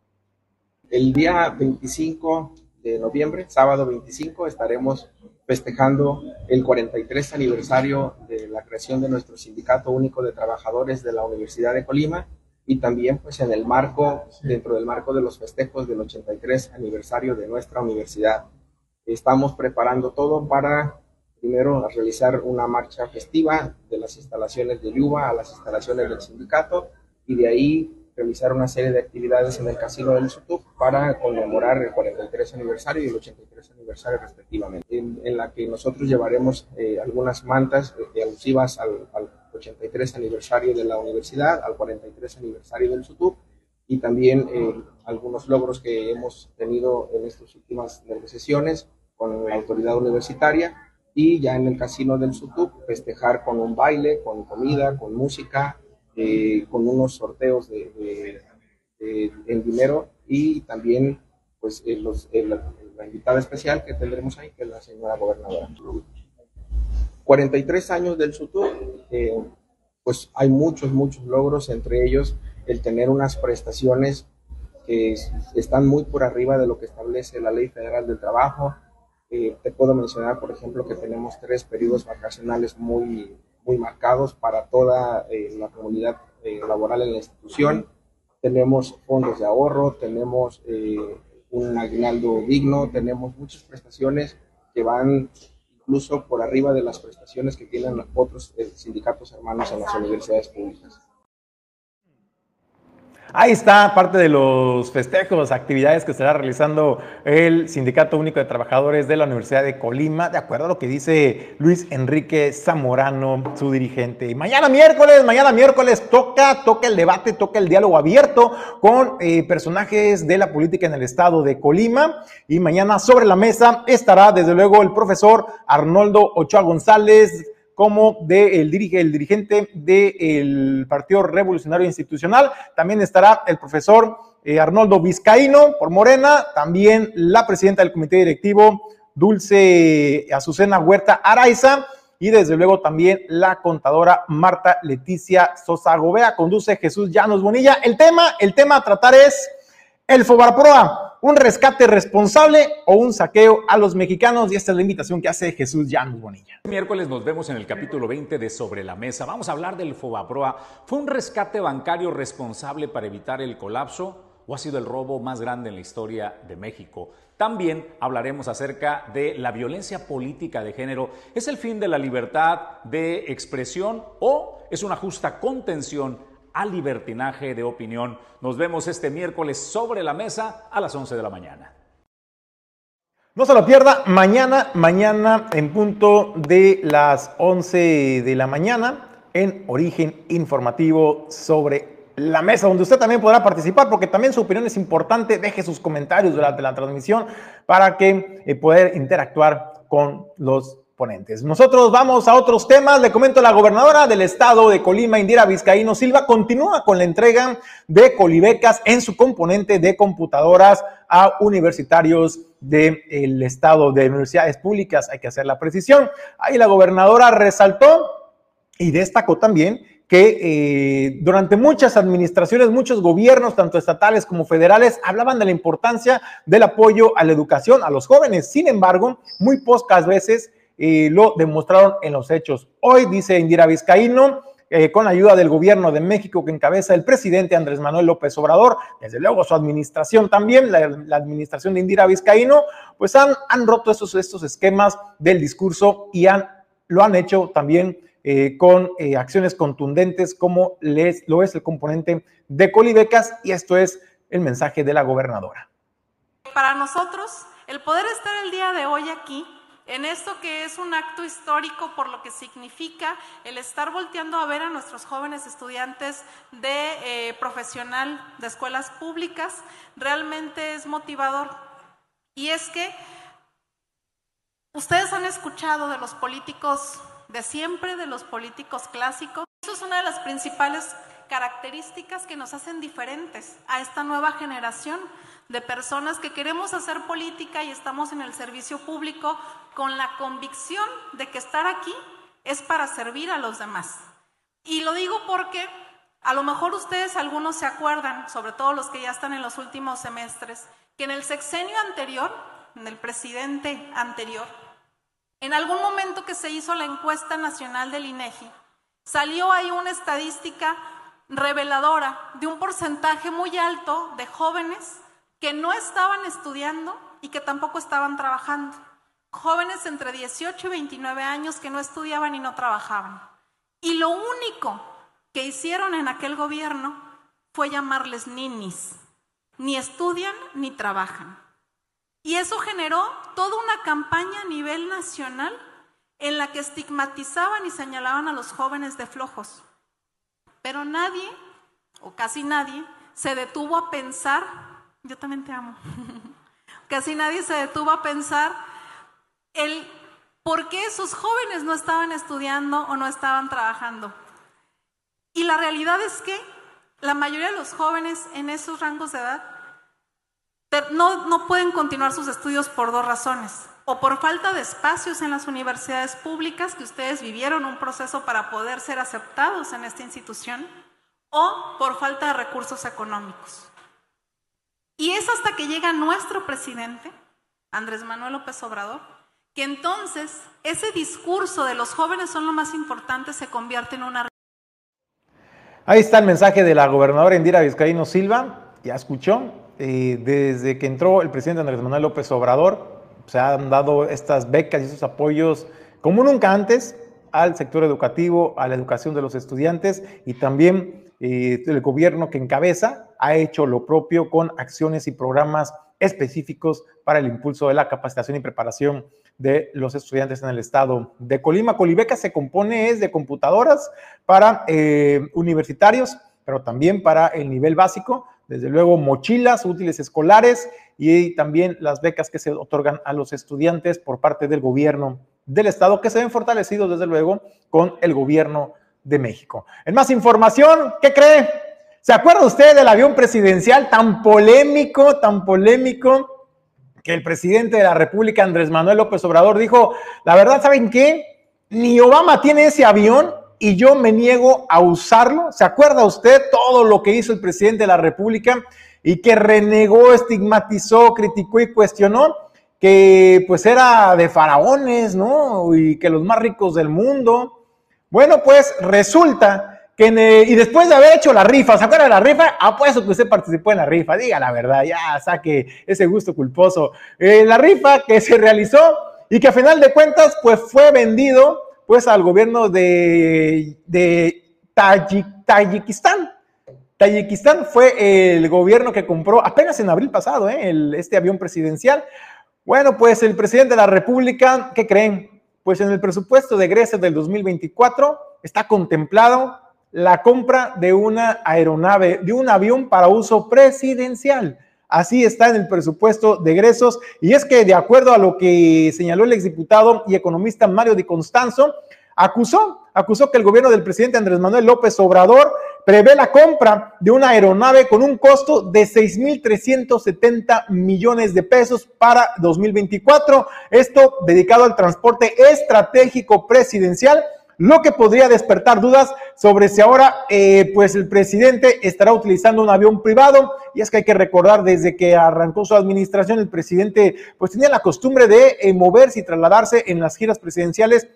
El día 25 de noviembre, sábado 25, estaremos festejando el 43 aniversario de creación de nuestro Sindicato Único de Trabajadores de la Universidad de Colima y también pues en el marco, dentro del marco de los festejos del 83 aniversario de nuestra universidad. Estamos preparando todo para primero realizar una marcha festiva de las instalaciones de Yuba a las instalaciones del sindicato y de ahí realizar una serie de actividades en el Casino del Sutuc para conmemorar el 43 aniversario y el 83 aniversario respectivamente, en, la que nosotros llevaremos eh, algunas mantas eh, alusivas al, 83 aniversario de la universidad, al 43 aniversario del SUTUC y también eh, algunos logros que hemos tenido en estas últimas negociaciones con la autoridad universitaria y ya en el casino del SUTUC festejar con un baile, con comida, con música, eh, con unos sorteos de, en dinero y también pues los, la invitada especial que tendremos ahí, que es la señora gobernadora. 43 años del SUTUR, eh, pues hay muchos, muchos logros, entre ellos el tener unas prestaciones que están muy por arriba de lo que establece la Ley Federal del Trabajo. Eh, te puedo mencionar, por ejemplo, que tenemos tres periodos vacacionales muy, muy marcados para toda eh, la comunidad eh, laboral en la institución. Tenemos fondos de ahorro, tenemos eh, un aguinaldo digno, tenemos muchas prestaciones que van incluso por arriba de las prestaciones que tienen otros sindicatos hermanos en las universidades públicas. Ahí está parte de los festejos, actividades que estará realizando el Sindicato Único de Trabajadores de la Universidad de Colima, de acuerdo a lo que dice Luis Enrique Zamorano, su dirigente. Mañana miércoles, mañana miércoles toca, toca el debate, toca el diálogo abierto con eh, personajes de la política en el estado de Colima. Y mañana sobre la mesa estará desde luego el profesor Arnoldo Ochoa González, como de el, dirige, el dirigente del Partido Revolucionario Institucional. También estará el profesor eh, Arnoldo Vizcaíno por Morena, también la presidenta del comité directivo Dulce Azucena Huerta Araiza y desde luego también la contadora Marta Leticia Sosa Gobea. Conduce Jesús Llanos Bonilla. El tema, el tema a tratar es el Fobarproa, un rescate responsable o un saqueo a los mexicanos y esta es la invitación que hace Jesús Llanos Bonilla. Este miércoles nos vemos en el capítulo 20 de Sobre la Mesa. Vamos a hablar del Fobaproa. ¿Fue un rescate bancario responsable para evitar el colapso o ha sido el robo más grande en la historia de México? También hablaremos acerca de la violencia política de género. ¿Es el fin de la libertad de expresión o es una justa contención al libertinaje de opinión? Nos vemos este miércoles sobre la mesa a las 11 de la mañana. No se lo pierda, mañana, mañana en punto de las 11 de la mañana en Origen Informativo sobre la mesa, donde usted también podrá participar, porque también su opinión es importante. Deje sus comentarios durante la transmisión para que eh, poder interactuar con los ponentes. Nosotros vamos a otros temas. Le comento, la gobernadora del estado de Colima, Indira Vizcaíno Silva, continúa con la entrega de colibecas en su componente de computadoras a universitarios del estado de universidades públicas. Hay que hacer la precisión. Ahí la gobernadora resaltó y destacó también que eh, durante muchas administraciones, muchos gobiernos, tanto estatales como federales, hablaban de la importancia del apoyo a la educación a los jóvenes. Sin embargo, muy pocas veces eh, lo demostraron en los hechos. Hoy, dice Indira Vizcaíno, eh, con ayuda del gobierno de México que encabeza el presidente Andrés Manuel López Obrador, desde luego su administración también, la, administración de Indira Vizcaíno, pues han, han roto estos, estos esquemas del discurso y han, lo han hecho también eh, con eh, acciones contundentes como lo es el componente de Colibecas y esto es el mensaje de la gobernadora. Para nosotros, el poder estar el día de hoy aquí, en esto que es un acto histórico por lo que significa el estar volteando a ver a nuestros jóvenes estudiantes de eh, profesional de escuelas públicas, realmente es motivador. Y es que ustedes han escuchado de los políticos de siempre de los políticos clásicos. Eso es una de las principales características que nos hacen diferentes a esta nueva generación de personas que queremos hacer política y estamos en el servicio público con la convicción de que estar aquí es para servir a los demás. Y lo digo porque a lo mejor ustedes algunos se acuerdan, sobre todo los que ya están en los últimos semestres, que en el sexenio anterior, en el presidente anterior, en algún momento que se hizo la encuesta nacional del INEGI, salió ahí una estadística reveladora de un porcentaje muy alto de jóvenes que no estaban estudiando y que tampoco estaban trabajando. Jóvenes entre 18 y 29 años que no estudiaban y no trabajaban. Y lo único que hicieron en aquel gobierno fue llamarles ninis. Ni estudian ni trabajan. Y eso generó toda una campaña a nivel nacional en la que estigmatizaban y señalaban a los jóvenes de flojos. Pero nadie, o casi nadie, se detuvo a pensar, yo también te amo, casi nadie se detuvo a pensar el por qué esos jóvenes no estaban estudiando o no estaban trabajando. Y la realidad es que la mayoría de los jóvenes en esos rangos de edad no, no pueden continuar sus estudios por dos razones. O por falta de espacios en las universidades públicas, que ustedes vivieron un proceso para poder ser aceptados en esta institución, o por falta de recursos económicos. Y es hasta que llega nuestro presidente, Andrés Manuel López Obrador, que entonces ese discurso de los jóvenes son lo más importante se convierte en una... Ahí está el mensaje de la gobernadora Indira Vizcaíno Silva, ya escuchó, eh, desde que entró el presidente Andrés Manuel López Obrador, se han dado estas becas y esos apoyos como nunca antes al sector educativo, a la educación de los estudiantes y también eh, el gobierno que encabeza ha hecho lo propio con acciones y programas específicos para el impulso de la capacitación y preparación de los estudiantes en el estado de Colima. Colibeca se compone es de computadoras para eh, universitarios, pero también para el nivel básico, desde luego mochilas, útiles escolares y también las becas que se otorgan a los estudiantes por parte del gobierno del estado, que se ven fortalecidos desde luego con el gobierno de México. En más información, ¿qué cree? ¿Se acuerda usted del avión presidencial tan polémico, tan polémico, que el presidente de la República, Andrés Manuel López Obrador, dijo, la verdad, ¿saben qué? ni Obama tiene ese avión y yo me niego a usarlo. ¿Se acuerda usted todo lo que hizo el presidente de la República y que renegó, estigmatizó, criticó y cuestionó? Que pues era de faraones, ¿no? Y que los más ricos del mundo. Bueno, pues resulta que y después de haber hecho la rifa, ¿se acuerda de la rifa? Apuesto que usted participó en la rifa, diga la verdad, ya saque ese gusto culposo. Eh, la rifa que se realizó y que a final de cuentas pues fue vendido pues al gobierno de, Tayikistán. Tayikistán fue el gobierno que compró apenas en abril pasado ¿eh? este avión presidencial. Bueno, pues el presidente de la República, ¿qué creen? Pues en el presupuesto de egresos del 2024 está contemplado la compra de una aeronave, de un avión para uso presidencial. Así está en el presupuesto de egresos. Y es que, de acuerdo a lo que señaló el exdiputado y economista Mario Di Constanzo, acusó, acusó que el gobierno del presidente Andrés Manuel López Obrador prevé la compra de una aeronave con un costo de 6.370 millones de pesos para 2024. Esto dedicado al transporte estratégico presidencial lo que podría despertar dudas sobre si ahora eh, pues el presidente estará utilizando un avión privado y es que hay que recordar desde que arrancó su administración el presidente pues tenía la costumbre de eh, moverse y trasladarse en las giras presidenciales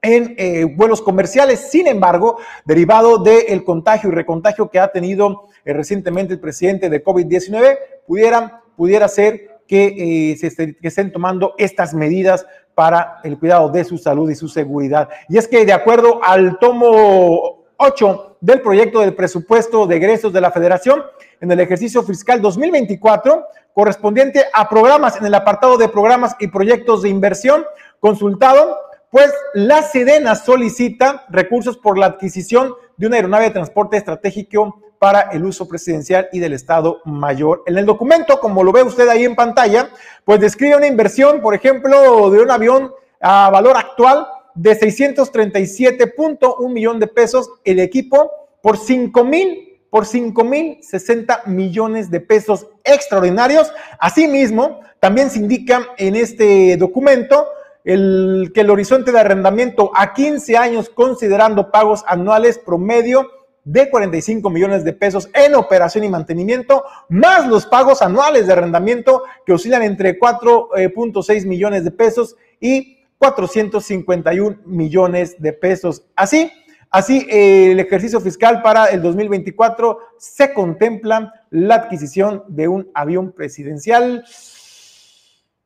en eh, vuelos comerciales. Sin embargo, derivado del contagio y recontagio que ha tenido recientemente el presidente de COVID-19, pudiera, pudiera ser que, se que estén tomando estas medidas para el cuidado de su salud y su seguridad. Y es que de acuerdo al tomo 8 del proyecto del presupuesto de egresos de la Federación, en el ejercicio fiscal 2024, correspondiente a programas en el apartado de programas y proyectos de inversión consultado, pues la Sedena solicita recursos por la adquisición de una aeronave de transporte estratégico para el uso presidencial y del Estado Mayor. En el documento, como lo ve usted ahí en pantalla, pues describe una inversión, por ejemplo, de un avión a valor actual de 637.1 millón de pesos, el equipo por 5 mil por 5 mil 60 millones de pesos extraordinarios. Asimismo, también se indica en este documento el, que el horizonte de arrendamiento a 15 años, considerando pagos anuales promedio de 45 millones de pesos en operación y mantenimiento, más los pagos anuales de arrendamiento que oscilan entre 4.6 eh, millones de pesos y 451 millones de pesos. Así, así eh, el ejercicio fiscal para el 2024 se contempla la adquisición de un avión presidencial.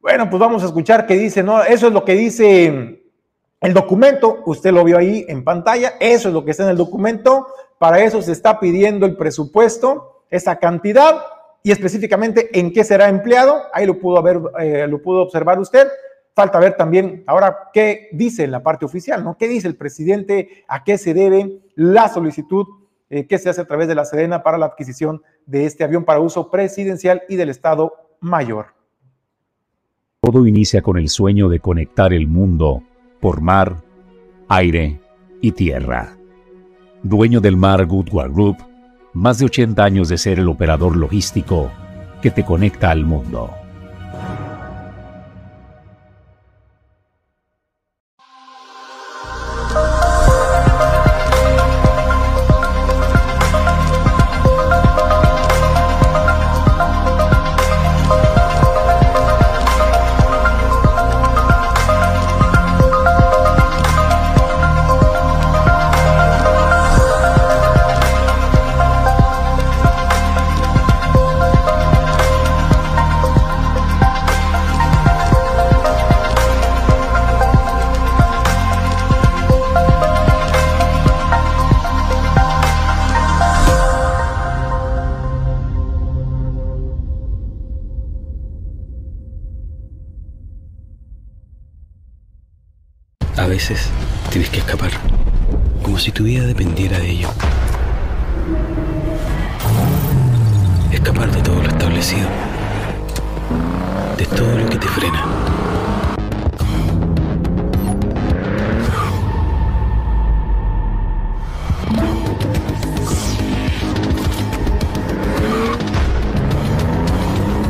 Bueno, pues vamos a escuchar qué dice, ¿no? Eso es lo que dice el documento, usted lo vio ahí en pantalla, eso es lo que está en el documento. Para eso se está pidiendo el presupuesto, esa cantidad y específicamente en qué será empleado. Ahí lo pudo, haber, eh, lo pudo observar usted. Falta ver también ahora qué dice la parte oficial, ¿no? ¿Qué dice el presidente? ¿A qué se debe la solicitud eh, que se hace a través de la Sedena para la adquisición de este avión para uso presidencial y del Estado Mayor? Todo inicia con el sueño de conectar el mundo por mar, aire y tierra dueño del Mar Goodward Group, más de 80 años de ser el operador logístico que te conecta al mundo. escapar, como si tu vida dependiera de ello. Escapar de todo lo establecido, de todo lo que te frena.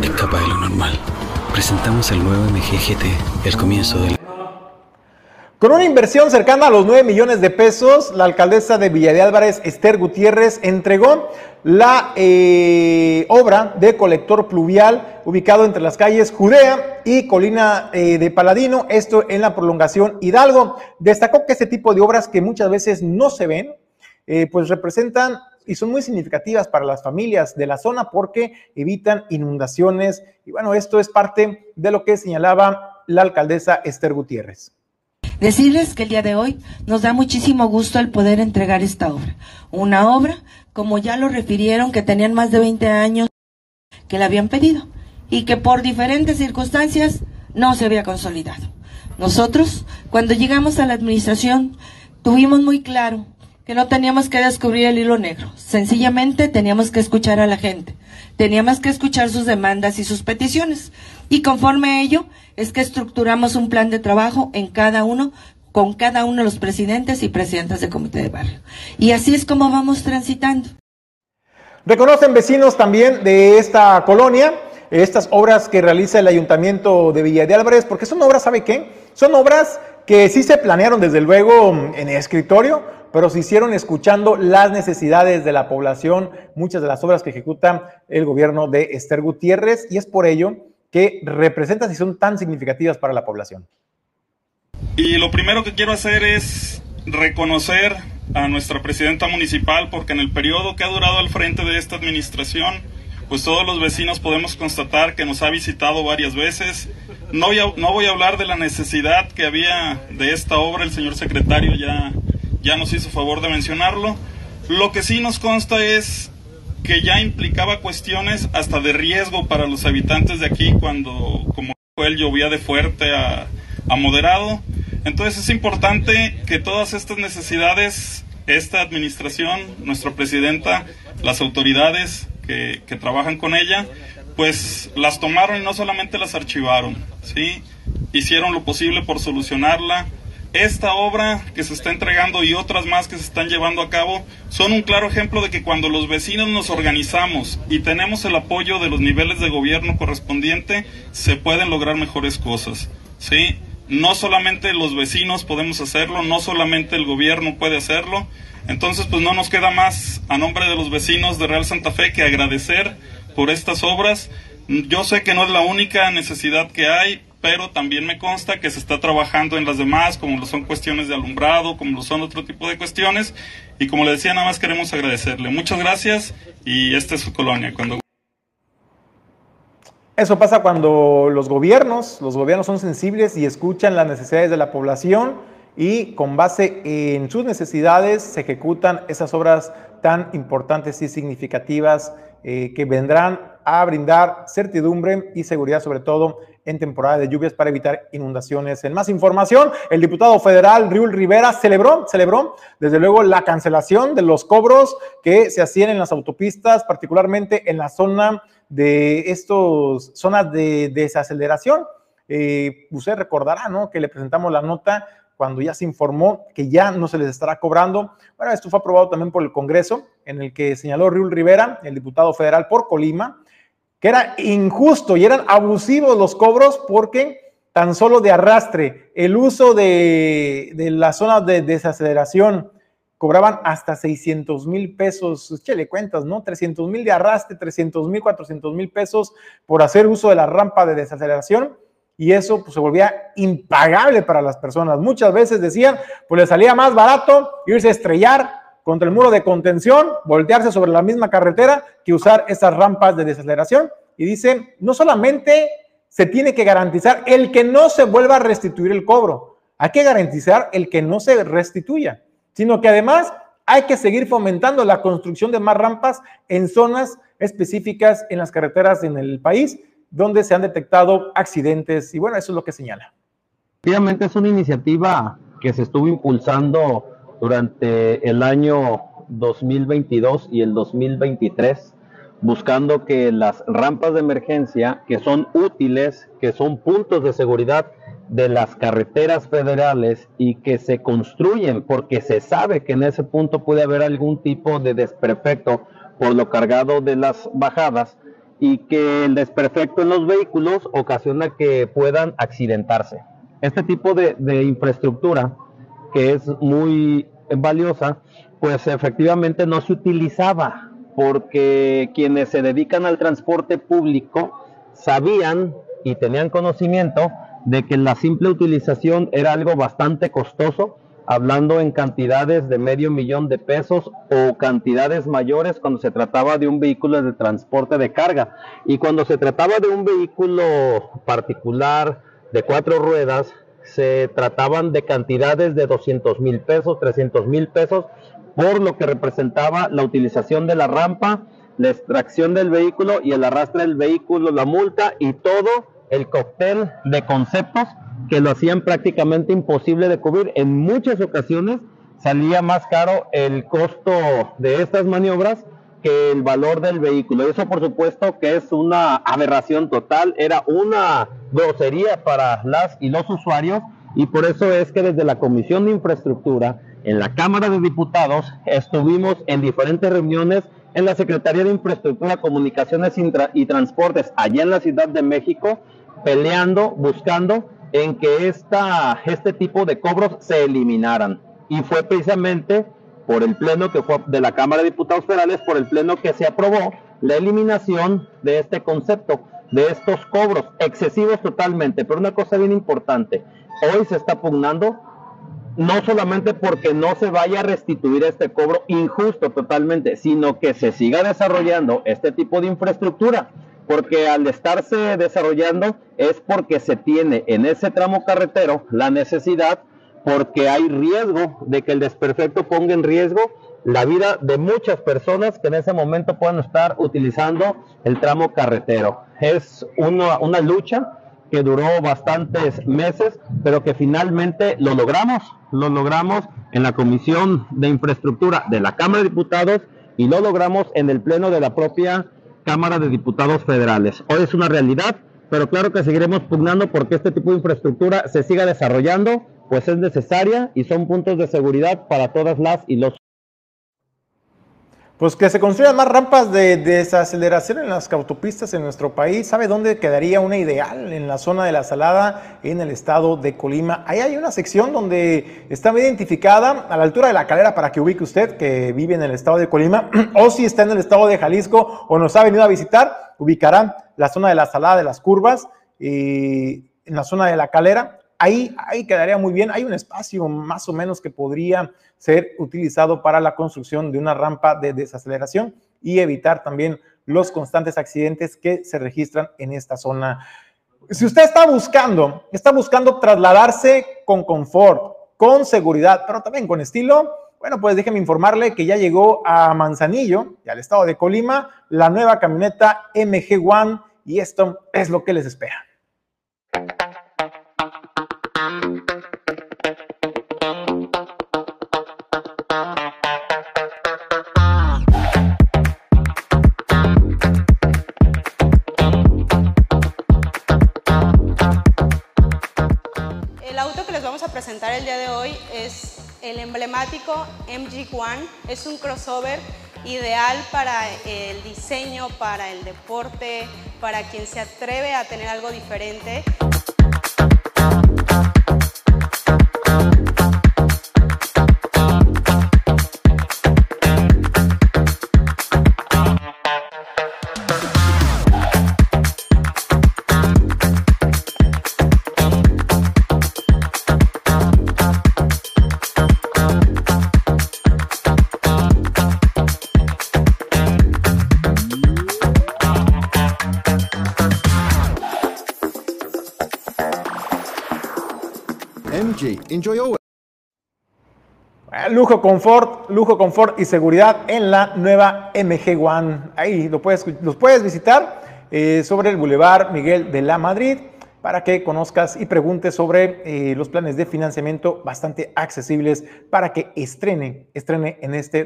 Escapa de lo normal. Presentamos el nuevo MGGT, el comienzo del... Con una inversión cercana a los 9 millones de pesos, la alcaldesa de Villa Esther Gutiérrez, entregó la eh, obra de colector pluvial ubicado entre las calles Judea y Colina eh, de Paladino, esto en la prolongación Hidalgo. Destacó que este tipo de obras que muchas veces no se ven, eh, pues representan y son muy significativas para las familias de la zona porque evitan inundaciones. Y bueno, esto es parte de lo que señalaba la alcaldesa Esther Gutiérrez. Decirles que el día de hoy nos da muchísimo gusto el poder entregar esta obra. Una obra, como ya lo refirieron, que tenían más de 20 años que la habían pedido y que por diferentes circunstancias no se había consolidado. Nosotros, cuando llegamos a la administración, tuvimos muy claro que no teníamos que descubrir el hilo negro, sencillamente teníamos que escuchar a la gente, teníamos que escuchar sus demandas y sus peticiones. Y conforme a ello, es que estructuramos un plan de trabajo en cada uno, con cada uno de los presidentes y presidentas de comité de barrio. Y así es como vamos transitando. Reconocen vecinos también de esta colonia estas obras que realiza el ayuntamiento de Villa de Álvarez, porque son obras, ¿sabe qué? Son obras que sí se planearon desde luego en el escritorio, pero se hicieron escuchando las necesidades de la población, muchas de las obras que ejecuta el gobierno de Esther Gutiérrez, y es por ello que representan y son tan significativas para la población. Y lo primero que quiero hacer es reconocer a nuestra presidenta municipal porque en el periodo que ha durado al frente de esta administración, pues todos los vecinos podemos constatar que nos ha visitado varias veces. No voy a, no voy a hablar de la necesidad que había de esta obra, el señor secretario ya, ya nos hizo favor de mencionarlo. Lo que sí nos consta es que ya implicaba cuestiones hasta de riesgo para los habitantes de aquí cuando, como él, llovía de fuerte a, a moderado. Entonces es importante que todas estas necesidades, esta administración, nuestra presidenta, las autoridades que, que, trabajan con ella, pues las tomaron y no solamente las archivaron, ¿sí? Hicieron lo posible por solucionarla, esta obra que se está entregando y otras más que se están llevando a cabo son un claro ejemplo de que cuando los vecinos nos organizamos y tenemos el apoyo de los niveles de gobierno correspondiente, se pueden lograr mejores cosas. ¿sí? No solamente los vecinos podemos hacerlo, no solamente el gobierno puede hacerlo. Entonces, pues no nos queda más a nombre de los vecinos de Real Santa Fe que agradecer por estas obras. Yo sé que no es la única necesidad que hay, pero también me consta que se está trabajando en las demás, como lo son cuestiones de alumbrado, como lo son otro tipo de cuestiones. Y como le decía, nada más queremos agradecerle. Muchas gracias y esta es su colonia. Cuando... Eso pasa cuando los gobiernos, los gobiernos son sensibles y escuchan las necesidades de la población y con base en sus necesidades se ejecutan esas obras tan importantes y significativas eh, que vendrán a brindar certidumbre y seguridad, sobre todo en temporada de lluvias para evitar inundaciones. En más información, el diputado federal Riul Rivera celebró, celebró desde luego la cancelación de los cobros que se hacían en las autopistas, particularmente en la zona de estos zonas de desaceleración. Eh, usted recordará, ¿no? Que le presentamos la nota cuando ya se informó que ya no se les estará cobrando. Bueno, esto fue aprobado también por el Congreso, en el que señaló Riul Rivera, el diputado federal por Colima, que era injusto y eran abusivos los cobros porque tan solo de arrastre, el uso de, de las zonas de desaceleración, cobraban hasta 600 mil pesos, échale cuentas, ¿no? 300 mil de arrastre, 300 mil, 400 mil pesos por hacer uso de la rampa de desaceleración y eso pues, se volvía impagable para las personas. Muchas veces decían, pues le salía más barato irse a estrellar contra el muro de contención, voltearse sobre la misma carretera que usar esas rampas de desaceleración. Y dice, no solamente se tiene que garantizar el que no se vuelva a restituir el cobro, hay que garantizar el que no se restituya, sino que además hay que seguir fomentando la construcción de más rampas en zonas específicas en las carreteras en el país donde se han detectado accidentes y bueno, eso es lo que señala. Efectivamente es una iniciativa que se estuvo impulsando durante el año 2022 y el 2023, buscando que las rampas de emergencia, que son útiles, que son puntos de seguridad de las carreteras federales y que se construyen porque se sabe que en ese punto puede haber algún tipo de desperfecto por lo cargado de las bajadas y que el desperfecto en los vehículos ocasiona que puedan accidentarse. este tipo de, de infraestructura que es muy valiosa, pues efectivamente no se utilizaba porque quienes se dedican al transporte público sabían y tenían conocimiento de que la simple utilización era algo bastante costoso, hablando en cantidades de medio millón de pesos o cantidades mayores cuando se trataba de un vehículo de transporte de carga. Y cuando se trataba de un vehículo particular de cuatro ruedas, se trataban de cantidades de 200 mil pesos, 300 mil pesos, por lo que representaba la utilización de la rampa, la extracción del vehículo y el arrastre del vehículo, la multa y todo el cóctel de conceptos que lo hacían prácticamente imposible de cubrir. En muchas ocasiones salía más caro el costo de estas maniobras que el valor del vehículo. Eso por supuesto que es una aberración total, era una grosería para las y los usuarios y por eso es que desde la Comisión de Infraestructura en la Cámara de Diputados estuvimos en diferentes reuniones en la Secretaría de Infraestructura, Comunicaciones y Transportes allá en la Ciudad de México peleando, buscando en que esta, este tipo de cobros se eliminaran. Y fue precisamente por el pleno que fue de la Cámara de Diputados Federales, por el pleno que se aprobó la eliminación de este concepto, de estos cobros excesivos totalmente. Pero una cosa bien importante, hoy se está pugnando no solamente porque no se vaya a restituir este cobro injusto totalmente, sino que se siga desarrollando este tipo de infraestructura, porque al estarse desarrollando es porque se tiene en ese tramo carretero la necesidad porque hay riesgo de que el desperfecto ponga en riesgo la vida de muchas personas que en ese momento puedan estar utilizando el tramo carretero. Es una, una lucha que duró bastantes meses, pero que finalmente lo logramos, lo logramos en la Comisión de Infraestructura de la Cámara de Diputados y lo logramos en el Pleno de la propia Cámara de Diputados Federales. Hoy es una realidad, pero claro que seguiremos pugnando porque este tipo de infraestructura se siga desarrollando pues es necesaria y son puntos de seguridad para todas las y los pues que se construyan más rampas de desaceleración en las autopistas en nuestro país. ¿Sabe dónde quedaría una ideal? En la zona de la Salada, en el estado de Colima. Ahí hay una sección donde está identificada a la altura de la calera para que ubique usted que vive en el estado de Colima o si está en el estado de Jalisco o nos ha venido a visitar, ubicará la zona de la Salada de las Curvas y en la zona de la calera Ahí, ahí quedaría muy bien. Hay un espacio más o menos que podría ser utilizado para la construcción de una rampa de desaceleración y evitar también los constantes accidentes que se registran en esta zona. Si usted está buscando, está buscando trasladarse con confort, con seguridad, pero también con estilo, bueno, pues déjeme informarle que ya llegó a Manzanillo y al estado de Colima la nueva camioneta MG One y esto es lo que les espera. Es el emblemático MG1. Es un crossover ideal para el diseño, para el deporte, para quien se atreve a tener algo diferente. Enjoy Lujo, confort, lujo, confort y seguridad en la nueva MG One. Ahí lo puedes, los puedes visitar eh, sobre el Boulevard Miguel de la Madrid para que conozcas y preguntes sobre eh, los planes de financiamiento bastante accesibles para que estrene, estrene en este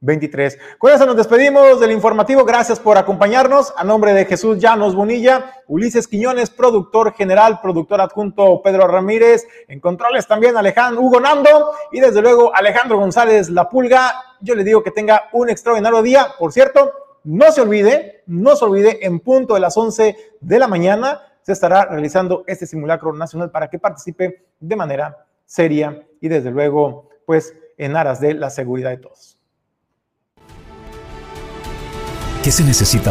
2023. Con eso nos despedimos del informativo. Gracias por acompañarnos. A nombre de Jesús Llanos Bonilla, Ulises Quiñones, productor general, productor adjunto Pedro Ramírez, en controles también Alejandro Hugo Nando y desde luego Alejandro González La Pulga. Yo le digo que tenga un extraordinario día. Por cierto, no se olvide, no se olvide, en punto de las 11 de la mañana se estará realizando este simulacro nacional para que participe de manera seria y desde luego, pues en aras de la seguridad de todos. ¿Qué se necesita?